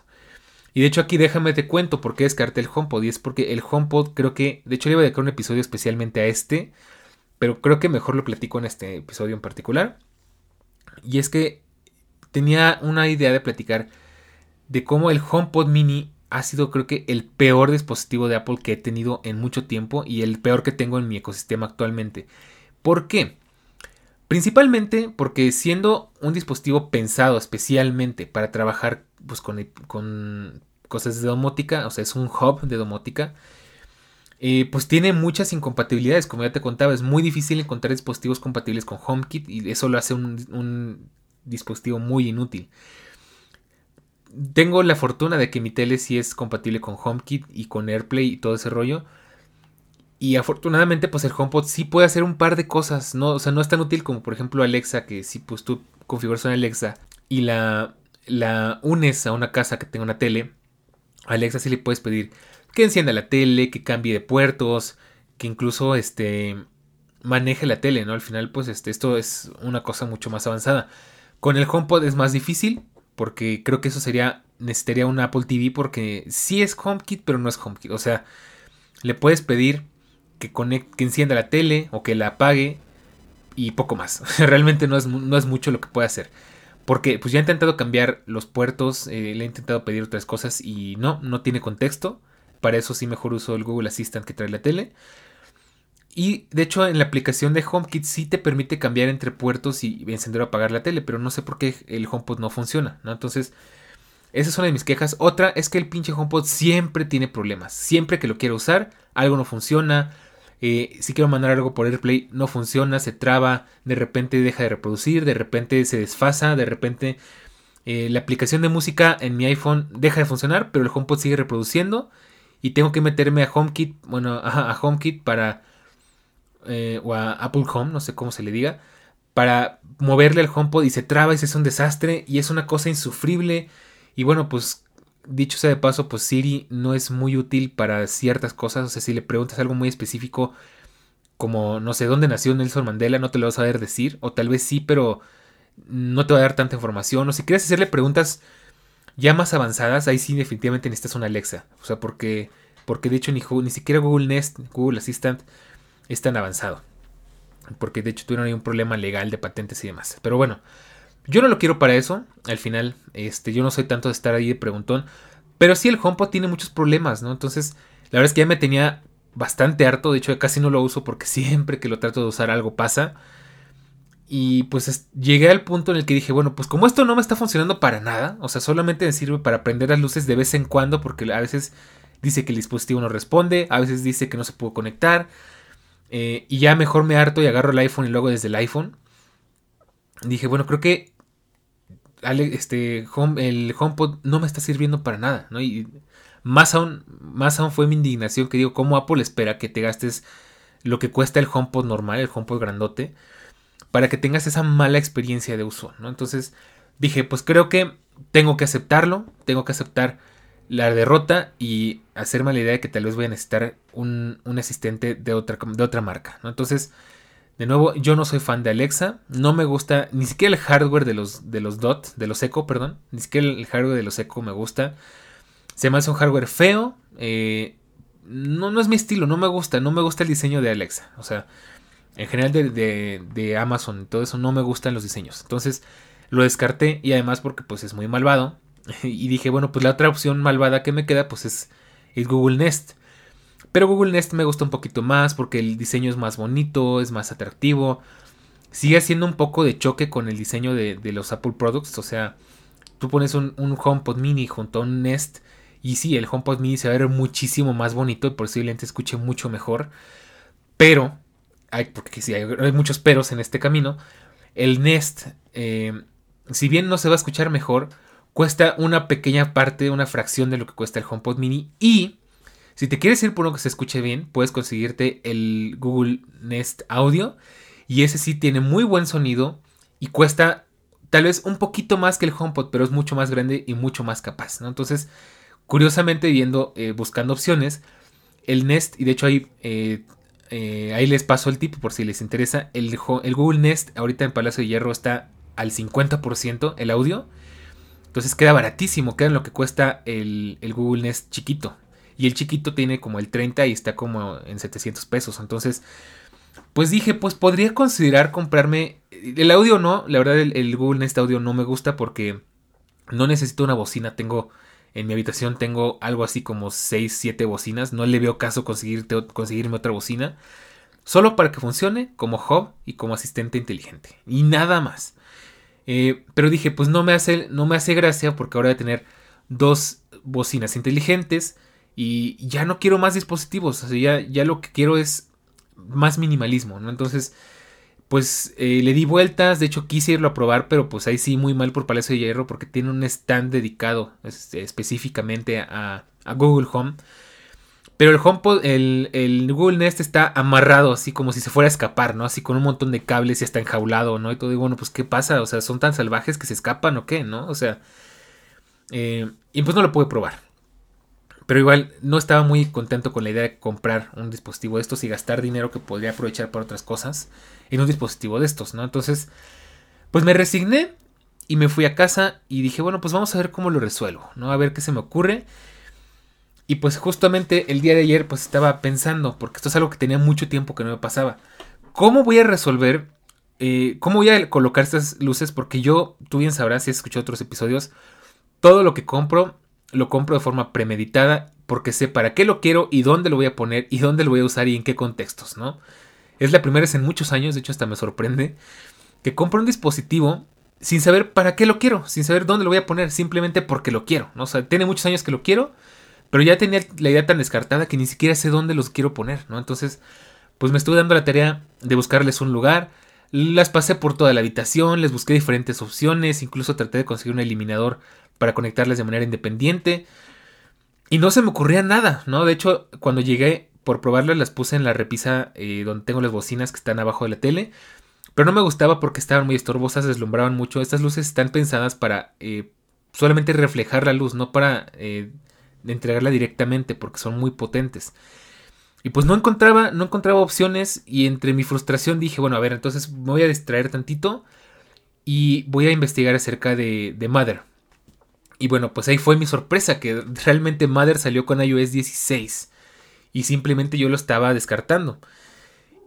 Y de hecho aquí déjame te cuento por qué descarté el HomePod. Y es porque el HomePod creo que, de hecho le iba a dedicar un episodio especialmente a este, pero creo que mejor lo platico en este episodio en particular. Y es que tenía una idea de platicar de cómo el HomePod mini ha sido creo que el peor dispositivo de Apple que he tenido en mucho tiempo y el peor que tengo en mi ecosistema actualmente. ¿Por qué? Principalmente porque siendo un dispositivo pensado especialmente para trabajar pues, con, cosas de domótica, o sea, es un hub de domótica, eh, pues tiene muchas incompatibilidades, como ya te contaba, es muy difícil encontrar dispositivos compatibles con HomeKit y eso lo hace un dispositivo muy inútil. Tengo la fortuna de que mi tele sí es compatible con HomeKit y con AirPlay y todo ese rollo. Y afortunadamente, pues el HomePod sí puede hacer un par de cosas, ¿no? O sea, no es tan útil como por ejemplo Alexa, que si pues tú configuras una Alexa y la, la unes a una casa que tenga una tele, Alexa sí le puedes pedir que encienda la tele, que cambie de puertos, que incluso este maneje la tele, ¿no? Al final, pues este, esto es una cosa mucho más avanzada. Con el HomePod es más difícil, porque creo que eso sería, necesitaría un Apple TV, porque sí es HomeKit, pero no es HomeKit. O sea, le puedes pedir que, que encienda la tele o que la apague y poco más. Realmente no es, no es mucho lo que puede hacer. Porque pues ya he intentado cambiar los puertos, eh, le he intentado pedir otras cosas y no, no tiene contexto. Para eso sí mejor uso el Google Assistant que trae la tele. Y de hecho en la aplicación de HomeKit sí te permite cambiar entre puertos y encender o apagar la tele, pero no sé por qué el HomePod no funciona, ¿no? Entonces, esa es una de mis quejas. Otra es que el pinche HomePod siempre tiene problemas. Siempre que lo quiero usar, algo no funciona, eh, si quiero mandar algo por AirPlay no funciona, se traba, de repente deja de reproducir, de repente se desfasa, de repente eh, la aplicación de música en mi iPhone deja de funcionar, pero el HomePod sigue reproduciendo y tengo que meterme a HomeKit, bueno, a, HomeKit para eh, o a Apple Home, no sé cómo se le diga, para moverle al HomePod y se traba y se hace un desastre y es una cosa insufrible y bueno, pues dicho sea de paso, pues Siri no es muy útil para ciertas cosas. O sea, si le preguntas algo muy específico, como no sé dónde nació Nelson Mandela, no te lo vas a saber decir. O tal vez sí, pero no te va a dar tanta información. O si quieres hacerle preguntas ya más avanzadas, ahí sí definitivamente necesitas una Alexa. O sea, porque, porque de hecho ni, ni siquiera Google Nest, Google Assistant es tan avanzado. Porque de hecho tuvieron ahí un problema legal de patentes y demás. Pero bueno, yo no lo quiero para eso. Al final, este, yo no soy tanto de estar ahí de preguntón. Pero sí, el HomePod tiene muchos problemas, ¿no? Entonces, la verdad es que ya me tenía bastante harto. De hecho, casi no lo uso porque siempre que lo trato de usar algo pasa. Y pues llegué al punto en el que dije, bueno, pues como esto no me está funcionando para nada, o sea, solamente me sirve para prender las luces de vez en cuando, porque a veces dice que el dispositivo no responde, a veces dice que no se puede conectar, eh, y ya mejor me harto y agarro el iPhone y luego desde el iPhone. Dije, bueno, creo que este, el HomePod no me está sirviendo para nada, ¿no? Y más aún, más aún fue mi indignación que digo, ¿cómo Apple espera que te gastes lo que cuesta el HomePod normal, el HomePod grandote, para que tengas esa mala experiencia de uso, ¿no? Entonces dije, pues creo que tengo que aceptarlo, tengo que aceptar la derrota y hacerme la idea de que tal vez voy a necesitar un, un asistente de otra, de otra marca, ¿no? Entonces de nuevo, yo no soy fan de Alexa. No me gusta ni siquiera el hardware de los, de los DOT, de los Echo, perdón. Ni siquiera el hardware de los Echo me gusta. Se me hace un hardware feo. Eh, no, no es mi estilo, no me gusta. No me gusta el diseño de Alexa. O sea, en general de, de, Amazon y todo eso no me gustan los diseños. Entonces lo descarté y además porque pues es muy malvado. Y dije, bueno, pues la otra opción malvada que me queda pues es, es Google Nest. Pero Google Nest me gusta un poquito más porque el diseño es más bonito, es más atractivo. Sigue siendo un poco de choque con el diseño de, los Apple Products. O sea, tú pones un, HomePod mini junto a un Nest. Y sí, el HomePod mini se va a ver muchísimo más bonito y posiblemente escuche mucho mejor. Pero, hay, porque sí, hay, muchos peros en este camino. El Nest, eh, si bien no se va a escuchar mejor, cuesta una pequeña parte, una fracción de lo que cuesta el HomePod mini. Y si te quieres ir por uno que se escuche bien, puedes conseguirte el Google Nest Audio. Y ese sí tiene muy buen sonido y cuesta tal vez un poquito más que el HomePod, pero es mucho más grande y mucho más capaz. Entonces, curiosamente viendo, eh, buscando opciones, el Nest, y de hecho ahí, eh, eh, ahí les paso el tip por si les interesa, el Google Nest ahorita en Palacio de Hierro está al 50% el audio. Entonces queda baratísimo, queda en lo que cuesta el, el, Google Nest chiquito. Y el chiquito tiene como el 30 y está como en 700 pesos. Entonces, pues dije, pues podría considerar comprarme... El audio no, la verdad el, Google Nest Audio no me gusta porque no necesito una bocina. Tengo en mi habitación tengo algo así como 6, 7 bocinas. No le veo caso conseguirme otra bocina. Solo para que funcione como hub y como asistente inteligente. Y nada más. Eh, pero dije, pues no me, hace, no me hace gracia porque ahora voy a tener dos bocinas inteligentes. Y ya no quiero más dispositivos. O sea, ya, ya lo que quiero es más minimalismo. Entonces pues eh, le di vueltas, de hecho quise irlo a probar, pero pues ahí sí muy mal por Palacio de Hierro porque tiene un stand dedicado este, específicamente a, Google Home. Pero el HomePod, el, el, Google Nest está amarrado así como si se fuera a escapar, ¿no? Así con un montón de cables y está enjaulado, ¿no? Y todo, y bueno, pues ¿qué pasa? O sea, ¿son tan salvajes que se escapan o qué, ¿no? O sea, eh, y pues no lo pude probar. Pero igual no estaba muy contento con la idea de comprar un dispositivo de estos y gastar dinero que podría aprovechar para otras cosas en un dispositivo de estos, ¿no? Entonces, pues me resigné y me fui a casa y dije, bueno, pues vamos a ver cómo lo resuelvo, ¿no? A ver qué se me ocurre. Y pues justamente el día de ayer pues estaba pensando, porque esto es algo que tenía mucho tiempo que no me pasaba. ¿Cómo voy a resolver? Eh, ¿Cómo voy a colocar estas luces? Porque yo, tú bien sabrás si has escuchado otros episodios, todo lo que compro lo compro de forma premeditada porque sé para qué lo quiero y dónde lo voy a poner y dónde lo voy a usar y en qué contextos, ¿no? Es la primera vez en muchos años, de hecho hasta me sorprende, que compro un dispositivo sin saber para qué lo quiero, sin saber dónde lo voy a poner, simplemente porque lo quiero, ¿no? O sea, tiene muchos años que lo quiero, pero ya tenía la idea tan descartada que ni siquiera sé dónde los quiero poner, ¿no? Entonces, pues me estuve dando la tarea de buscarles un lugar, las pasé por toda la habitación, les busqué diferentes opciones, incluso traté de conseguir un eliminador para conectarles de manera independiente. Y no se me ocurría nada, ¿no? De hecho, cuando llegué por probarlas las puse en la repisa eh, donde tengo las bocinas que están abajo de la tele. Pero no me gustaba porque estaban muy estorbosas, deslumbraban mucho. Estas luces están pensadas para eh, solamente reflejar la luz, no para eh, entregarla directamente porque son muy potentes. Y pues no encontraba, no encontraba opciones y entre mi frustración dije, bueno, a ver, entonces me voy a distraer tantito y voy a investigar acerca de, de Mother. Y bueno, pues ahí fue mi sorpresa que realmente Mother salió con iOS 16 y simplemente yo lo estaba descartando.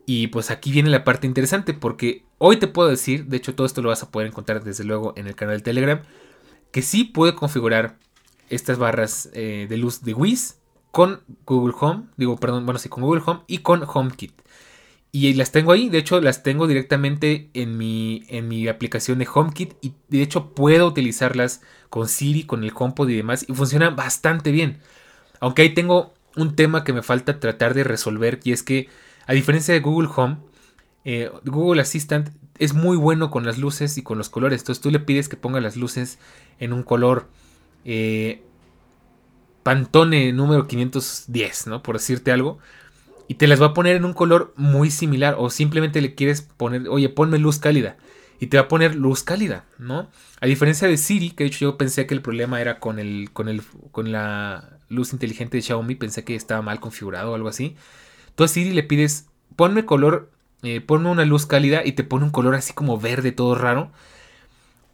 Y pues aquí viene la parte interesante porque hoy te puedo decir, de hecho todo esto lo vas a poder encontrar desde luego en el canal de Telegram, que sí puede configurar estas barras eh, de luz de Wiz con Google Home, digo, perdón, bueno, sí, con Google Home y con HomeKit. Y las tengo ahí, de hecho las tengo directamente en mi, en mi aplicación de HomeKit y de hecho puedo utilizarlas con Siri, con el HomePod y demás y funcionan bastante bien. Aunque ahí tengo un tema que me falta tratar de resolver y es que a diferencia de Google Home, eh, Google Assistant es muy bueno con las luces y con los colores. Entonces tú le pides que ponga las luces en un color eh, Pantone número 510, ¿no? Por decirte algo. Y te las va a poner en un color muy similar. O simplemente le quieres poner, oye, ponme luz cálida. Y te va a poner luz cálida, ¿no? A diferencia de Siri, que de hecho yo pensé que el problema era con el, con el, con la luz inteligente de Xiaomi, pensé que estaba mal configurado o algo así. Tú a Siri le pides, ponme color, eh, ponme una luz cálida y te pone un color así como verde, todo raro.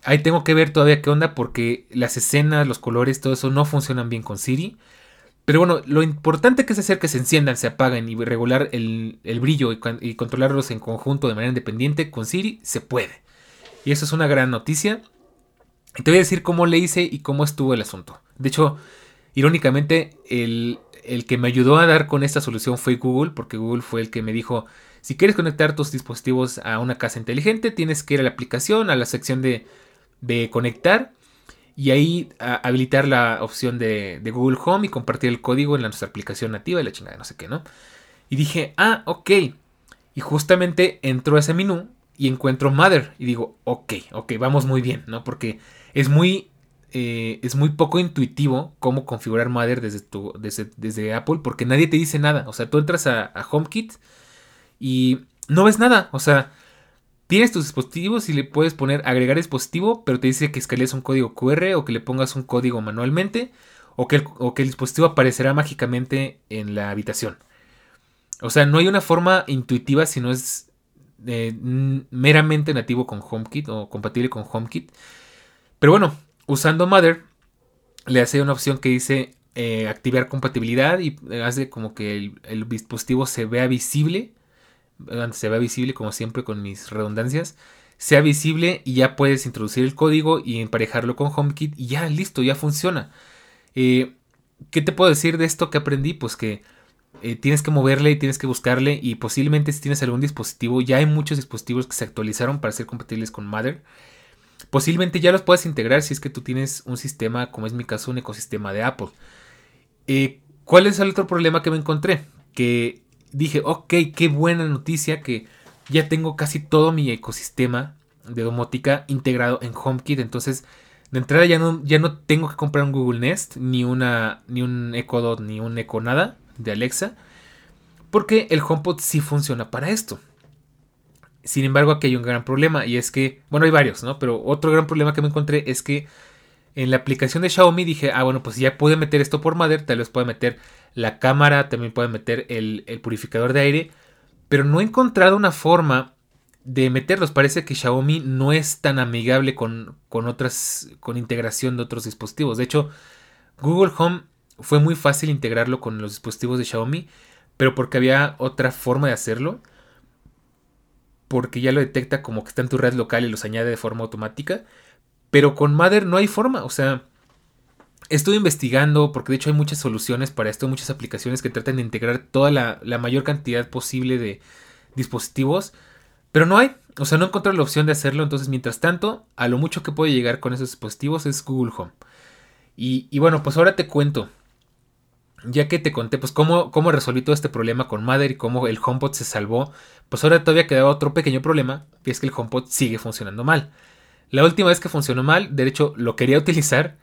Ahí tengo que ver todavía qué onda porque las escenas, los colores, todo eso no funcionan bien con Siri. Pero bueno, lo importante que es hacer que se enciendan, se apaguen y regular el, brillo y, controlarlos en conjunto de manera independiente con Siri se puede. Y eso es una gran noticia. Y te voy a decir cómo le hice y cómo estuvo el asunto. De hecho, Irónicamente, el, que me ayudó a dar con esta solución fue Google, porque Google fue el que me dijo, si quieres conectar tus dispositivos a una casa inteligente, tienes que ir a la aplicación, a la sección de, conectar, y ahí habilitar la opción de, Google Home y compartir el código en la, nuestra aplicación nativa y la chingada, no sé qué, ¿no? Y dije, ah, ok. Y justamente entro a ese menú y encuentro Mother. Y digo, ok, ok, vamos muy bien, ¿no? Porque es muy eh, es muy poco intuitivo cómo configurar Mother desde, tu, desde, Apple porque nadie te dice nada. O sea, tú entras a, HomeKit y no ves nada. O sea, tienes tus dispositivos y le puedes poner agregar dispositivo, pero te dice que escalees un código QR o que le pongas un código manualmente o que, el, dispositivo aparecerá mágicamente en la habitación. O sea, no hay una forma intuitiva si no es eh, meramente nativo con HomeKit o compatible con HomeKit. Pero bueno, usando Mother, le hace una opción que dice eh, activar compatibilidad y hace como que el, dispositivo se vea visible. Se vea visible como siempre con mis redundancias. Sea visible y ya puedes introducir el código y emparejarlo con HomeKit y ya listo, ya funciona. Eh, ¿Qué te puedo decir de esto que aprendí? Pues que eh, tienes que moverle y tienes que buscarle y posiblemente si tienes algún dispositivo, ya hay muchos dispositivos que se actualizaron para ser compatibles con Mother. Posiblemente ya los puedas integrar si es que tú tienes un sistema, como es mi caso, un ecosistema de Apple. Eh, ¿Cuál es el otro problema que me encontré? Que dije, ok, qué buena noticia que ya tengo casi todo mi ecosistema de domótica integrado en HomeKit. Entonces, de entrada ya no, ya no tengo que comprar un Google Nest, ni, una, ni un Echo Dot, ni un Echo nada de Alexa, porque el HomePod sí funciona para esto. Sin embargo, aquí hay un gran problema y es que, bueno, hay varios, ¿no? Pero otro gran problema que me encontré es que en la aplicación de Xiaomi dije, ah, bueno, pues ya puede meter esto por Mother, tal vez puede meter la cámara, también puede meter el, purificador de aire, pero no he encontrado una forma de meterlos. Parece que Xiaomi no es tan amigable con, con otras, con integración de otros dispositivos. De hecho, Google Home fue muy fácil integrarlo con los dispositivos de Xiaomi, pero porque había otra forma de hacerlo. Porque ya lo detecta como que está en tu red local y los añade de forma automática. Pero con Mother no hay forma. O sea, estuve investigando porque de hecho hay muchas soluciones para esto, muchas aplicaciones que tratan de integrar toda la, la mayor cantidad posible de dispositivos. Pero no hay. O sea, no encontré la opción de hacerlo. Entonces, mientras tanto, a lo mucho que puede llegar con esos dispositivos es Google Home. Y, y bueno, pues ahora te cuento ya que te conté pues cómo, cómo resolví todo este problema con Mother y cómo el HomePod se salvó, pues ahora todavía quedaba otro pequeño problema, que es que el HomePod sigue funcionando mal. La última vez que funcionó mal, de hecho lo quería utilizar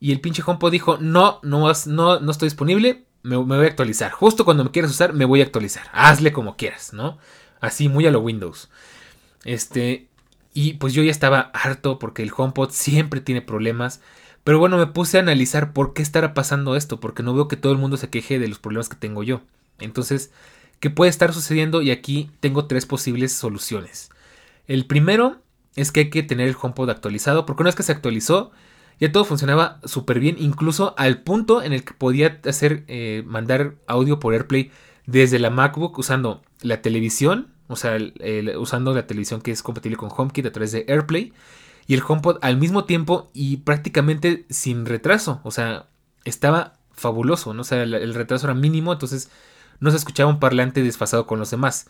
y el pinche HomePod dijo, no, no, no, no estoy disponible, me, voy a actualizar. Justo cuando me quieras usar, me voy a actualizar. Hazle como quieras, ¿no? Así, muy a lo Windows. Este, y pues yo ya estaba harto porque el HomePod siempre tiene problemas. Pero bueno, me puse a analizar por qué estará pasando esto, porque no veo que todo el mundo se queje de los problemas que tengo yo. Entonces, ¿qué puede estar sucediendo? Y aquí tengo tres posibles soluciones. El primero es que hay que tener el HomePod actualizado, porque una vez que se actualizó, ya todo funcionaba súper bien, incluso al punto en el que podía hacer, eh, mandar audio por AirPlay desde la MacBook usando la televisión, o sea, usando la televisión que es compatible con HomeKit a través de AirPlay y el HomePod al mismo tiempo y prácticamente sin retraso. O sea, estaba fabuloso, ¿no? O sea, el, retraso era mínimo, entonces no se escuchaba un parlante desfasado con los demás.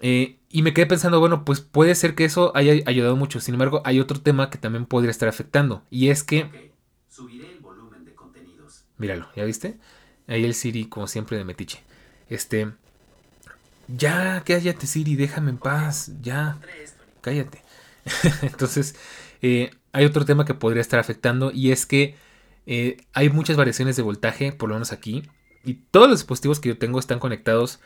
Eh, y me quedé pensando, bueno, pues puede ser que eso haya ayudado mucho. Sin embargo, hay otro tema que también podría estar afectando. Y es que... subiré el volumen de contenidos. Míralo, ¿ya viste? Ahí el Siri, como siempre, de metiche. Este... Ya, cállate Siri, déjame en paz. Ya. Cállate. Entonces, eh, hay otro tema que podría estar afectando y es que eh, hay muchas variaciones de voltaje, por lo menos aquí, y todos los dispositivos que yo tengo están conectados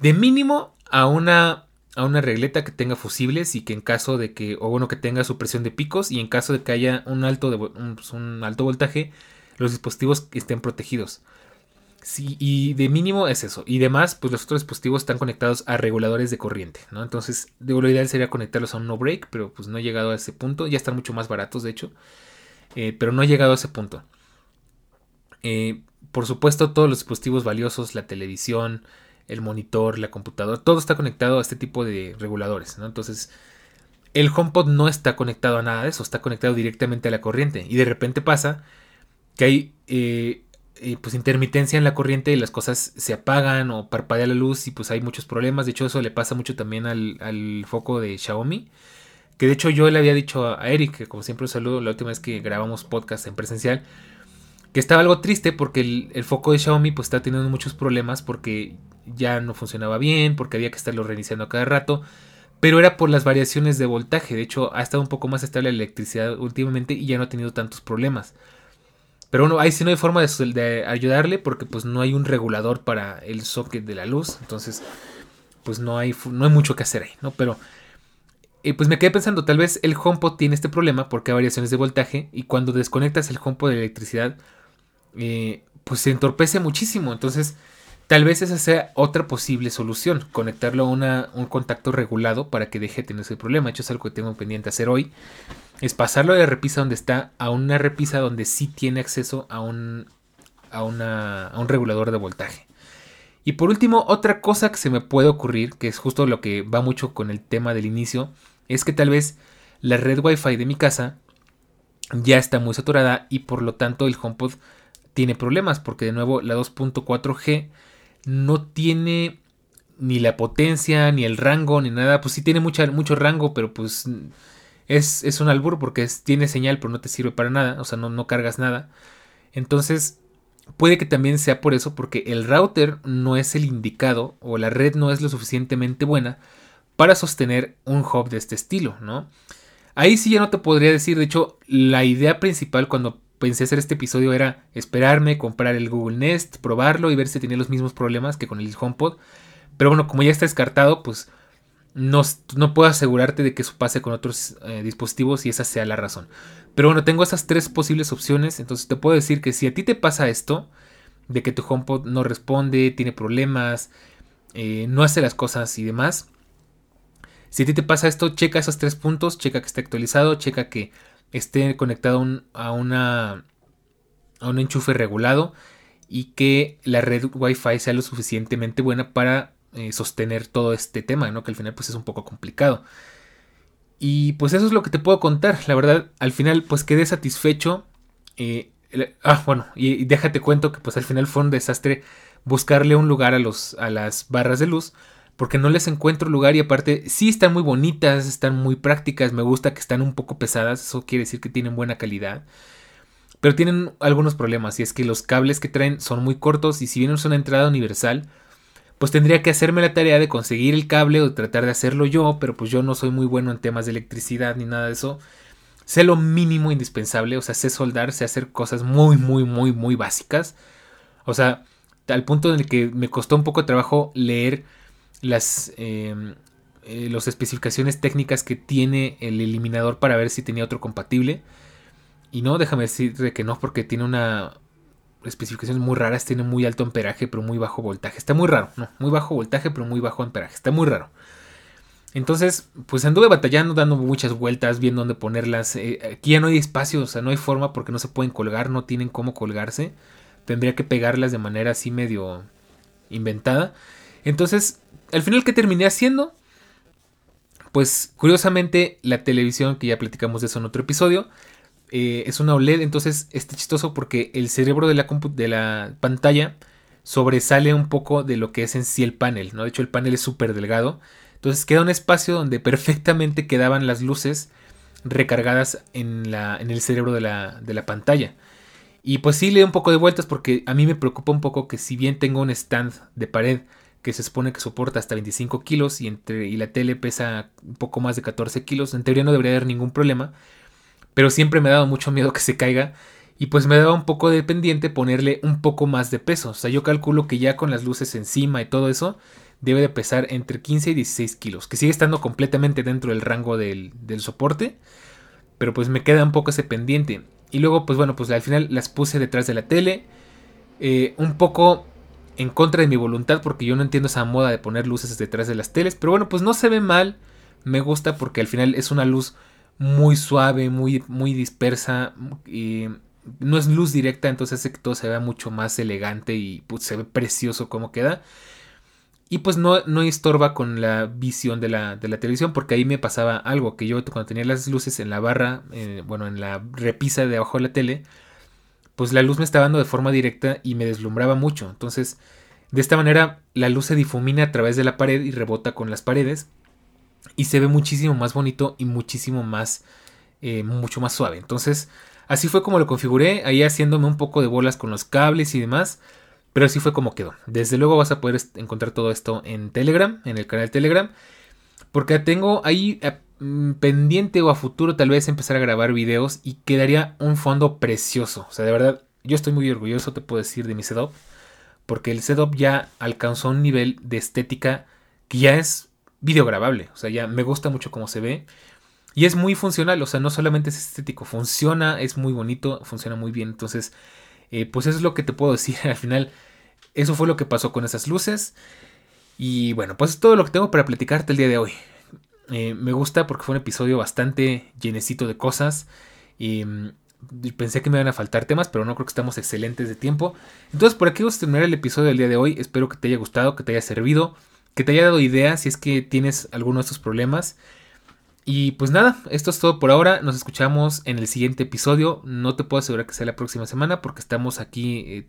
de mínimo a una, a una regleta que tenga fusibles y que en caso de que, o bueno, que tenga supresión de picos y en caso de que haya un alto, de, pues, un alto voltaje, los dispositivos estén protegidos. Sí, y de mínimo es eso. Y demás, pues los otros dispositivos están conectados a reguladores de corriente, ¿no? Entonces, lo ideal sería conectarlos a un no break, pero pues no he llegado a ese punto. Ya están mucho más baratos, de hecho. Eh, pero no he llegado a ese punto. Eh, por supuesto, todos los dispositivos valiosos, la televisión, el monitor, la computadora, todo está conectado a este tipo de reguladores, ¿no? Entonces, el HomePod no está conectado a nada de eso, está conectado directamente a la corriente. Y de repente pasa que hay eh, pues intermitencia en la corriente y las cosas se apagan o parpadea la luz y pues hay muchos problemas. De hecho eso le pasa mucho también al, foco de Xiaomi. Que de hecho yo le había dicho a Eric, que como siempre un saludo la última vez que grabamos podcast en presencial, que estaba algo triste porque el, foco de Xiaomi pues está teniendo muchos problemas porque ya no funcionaba bien, porque había que estarlo reiniciando a cada rato. Pero era por las variaciones de voltaje. De hecho, ha estado un poco más estable la electricidad últimamente y ya no ha tenido tantos problemas. Pero bueno, ahí sí no hay forma de, ayudarle porque pues no hay un regulador para el socket de la luz. Entonces, pues no hay, no hay mucho que hacer ahí, ¿no? Pero eh, pues me quedé pensando, tal vez el HomePod tiene este problema porque hay variaciones de voltaje y cuando desconectas el HomePod de electricidad, eh, pues se entorpece muchísimo. Entonces, tal vez esa sea otra posible solución, conectarlo a un contacto regulado para que deje de tener ese problema. De hecho, es algo que tengo pendiente hacer hoy. Es pasarlo de la repisa donde está a una repisa donde sí tiene acceso a un, a, a un regulador de voltaje. Y por último, otra cosa que se me puede ocurrir, que es justo lo que va mucho con el tema del inicio, es que tal vez la red Wi-Fi de mi casa ya está muy saturada y por lo tanto el HomePod tiene problemas porque de nuevo la 2.4G no tiene ni la potencia, ni el rango, ni nada. Pues sí tiene mucho rango, pero pues es, es un albur porque tiene señal pero no te sirve para nada, o sea, no, no cargas nada. Entonces puede que también sea por eso, porque el router no es el indicado o la red no es lo suficientemente buena para sostener un hub de este estilo, ¿no? Ahí sí ya no te podría decir, de hecho, la idea principal cuando pensé hacer este episodio era esperarme, comprar el Google Nest, probarlo y ver si tenía los mismos problemas que con el HomePod. Pero bueno, como ya está descartado, pues no, no puedo asegurarte de que eso pase con otros eh, dispositivos y esa sea la razón. Pero bueno, tengo esas tres posibles opciones, entonces te puedo decir que si a ti te pasa esto, de que tu HomePod no responde, tiene problemas, eh, no hace las cosas y demás, si a ti te pasa esto, checa esos tres puntos, checa que esté actualizado, checa que esté conectado a, un enchufe regulado y que la red Wi-Fi sea lo suficientemente buena para eh, sostener todo este tema, ¿no? Que al final pues es un poco complicado. Y pues eso es lo que te puedo contar. La verdad, al final pues quedé satisfecho. Eh, ah, bueno, y, déjate cuento que pues al final fue un desastre buscarle un lugar a, los, a las barras de luz porque no les encuentro lugar y aparte sí están muy bonitas, están muy prácticas, me gusta que están un poco pesadas, eso quiere decir que tienen buena calidad. Pero tienen algunos problemas y es que los cables que traen son muy cortos y si bien es una entrada universal, pues tendría que hacerme la tarea de conseguir el cable o tratar de hacerlo yo, pero pues yo no soy muy bueno en temas de electricidad ni nada de eso. Sé lo mínimo indispensable, o sea, sé soldar, sé hacer cosas muy, muy, muy, muy básicas. O sea, al punto en el que me costó un poco de trabajo leer las, em, eh, especificaciones técnicas que tiene el eliminador para ver si tenía otro compatible. Y no, déjame decirte que no, porque tiene una especificaciones muy raras, tiene muy alto amperaje pero muy bajo voltaje. Está muy raro, no, muy bajo voltaje pero muy bajo amperaje, está muy raro. Entonces, pues anduve batallando, dando muchas vueltas, viendo dónde ponerlas. Eh, aquí ya no hay espacio, o sea, no hay forma porque no se pueden colgar, no tienen cómo colgarse. Tendría que pegarlas de manera así medio inventada. Entonces, al final, ¿qué terminé haciendo? Pues curiosamente, la televisión, que ya platicamos de eso en otro episodio, eh, es una OLED, entonces está chistoso porque el cerebro de la, pantalla sobresale un poco de lo que es en sí el panel, ¿no? De hecho, el panel es súper delgado. Entonces queda un espacio donde perfectamente quedaban las luces recargadas en, la, en el cerebro de la, de la pantalla. Y pues sí le doy un poco de vueltas porque a mí me preocupa un poco que si bien tengo un stand de pared que se supone que soporta hasta 25 kilos y, entre, y la tele pesa un poco más de 14 kilos, en teoría no debería haber ningún problema, pero siempre me ha dado mucho miedo que se caiga y pues me daba un poco de pendiente ponerle un poco más de peso, o sea, yo calculo que ya con las luces encima y todo eso, debe de pesar entre 15 y 16 kilos, que sigue estando completamente dentro del rango del, soporte, pero pues me queda un poco ese pendiente. Y luego, pues bueno, pues al final las puse detrás de la tele, eh, un poco en contra de mi voluntad porque yo no entiendo esa moda de poner luces detrás de las teles. Pero bueno, pues no se ve mal. Me gusta porque al final es una luz muy suave, muy, muy dispersa. Y no es luz directa, entonces hace que todo se vea mucho más elegante y pues, se ve precioso como queda. Y pues no, no estorba con la visión de la, de la, televisión porque ahí me pasaba algo que yo cuando tenía las luces en la barra, eh, bueno, en la repisa de abajo de la tele, pues la luz me estaba dando de forma directa y me deslumbraba mucho. Entonces, de esta manera, la luz se difumina a través de la pared y rebota con las paredes. Y se ve muchísimo más bonito y muchísimo más, eh, mucho más suave. Entonces, así fue como lo configuré, ahí haciéndome un poco de bolas con los cables y demás. Pero así fue como quedó. Desde luego vas a poder encontrar todo esto en Telegram, en el canal Telegram. Porque tengo ahí pendiente o a futuro tal vez empezar a grabar videos y quedaría un fondo precioso. O sea, de verdad, yo estoy muy orgulloso, te puedo decir, de mi setup. Porque el setup ya alcanzó un nivel de estética que ya es videograbable. O sea, ya me gusta mucho cómo se ve. Y es muy funcional, o sea, no solamente es estético, funciona, es muy bonito, funciona muy bien. Entonces, Eh, pues eso es lo que te puedo decir. Al final, eso fue lo que pasó con esas luces. Y bueno, pues es todo lo que tengo para platicarte el día de hoy. Eh, me gusta porque fue un episodio bastante llenecito de cosas. Y mm, pensé que me iban a faltar temas, pero no creo que estamos excelentes de tiempo. Entonces, por aquí vamos a terminar el episodio del día de hoy. Espero que te haya gustado, que te haya servido, que te haya dado ideas si es que tienes alguno de estos problemas. Y pues nada, esto es todo por ahora. Nos escuchamos en el siguiente episodio. No te puedo asegurar que sea la próxima semana porque estamos aquí eh,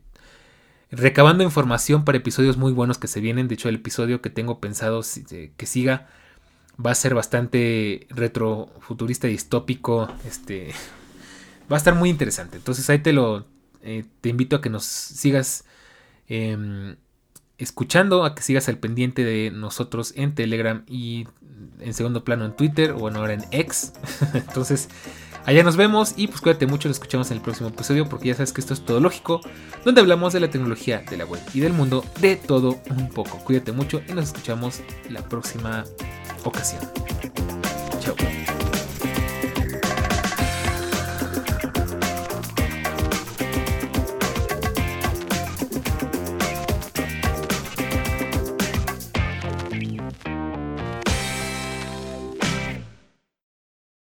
recabando información para episodios muy buenos que se vienen. De hecho, el episodio que tengo pensado eh, que siga va a ser bastante retrofuturista distópico. Este va a estar muy interesante. Entonces ahí te lo eh, te invito a que nos sigas em, escuchando, a que sigas al pendiente de nosotros en Telegram y en segundo plano en Twitter o bueno, ahora en X. Entonces, allá nos vemos y pues cuídate mucho, nos escuchamos en el próximo episodio porque ya sabes que esto es todo lógico, donde hablamos de la tecnología, de la web y del mundo, de todo un poco. Cuídate mucho y nos escuchamos la próxima ocasión.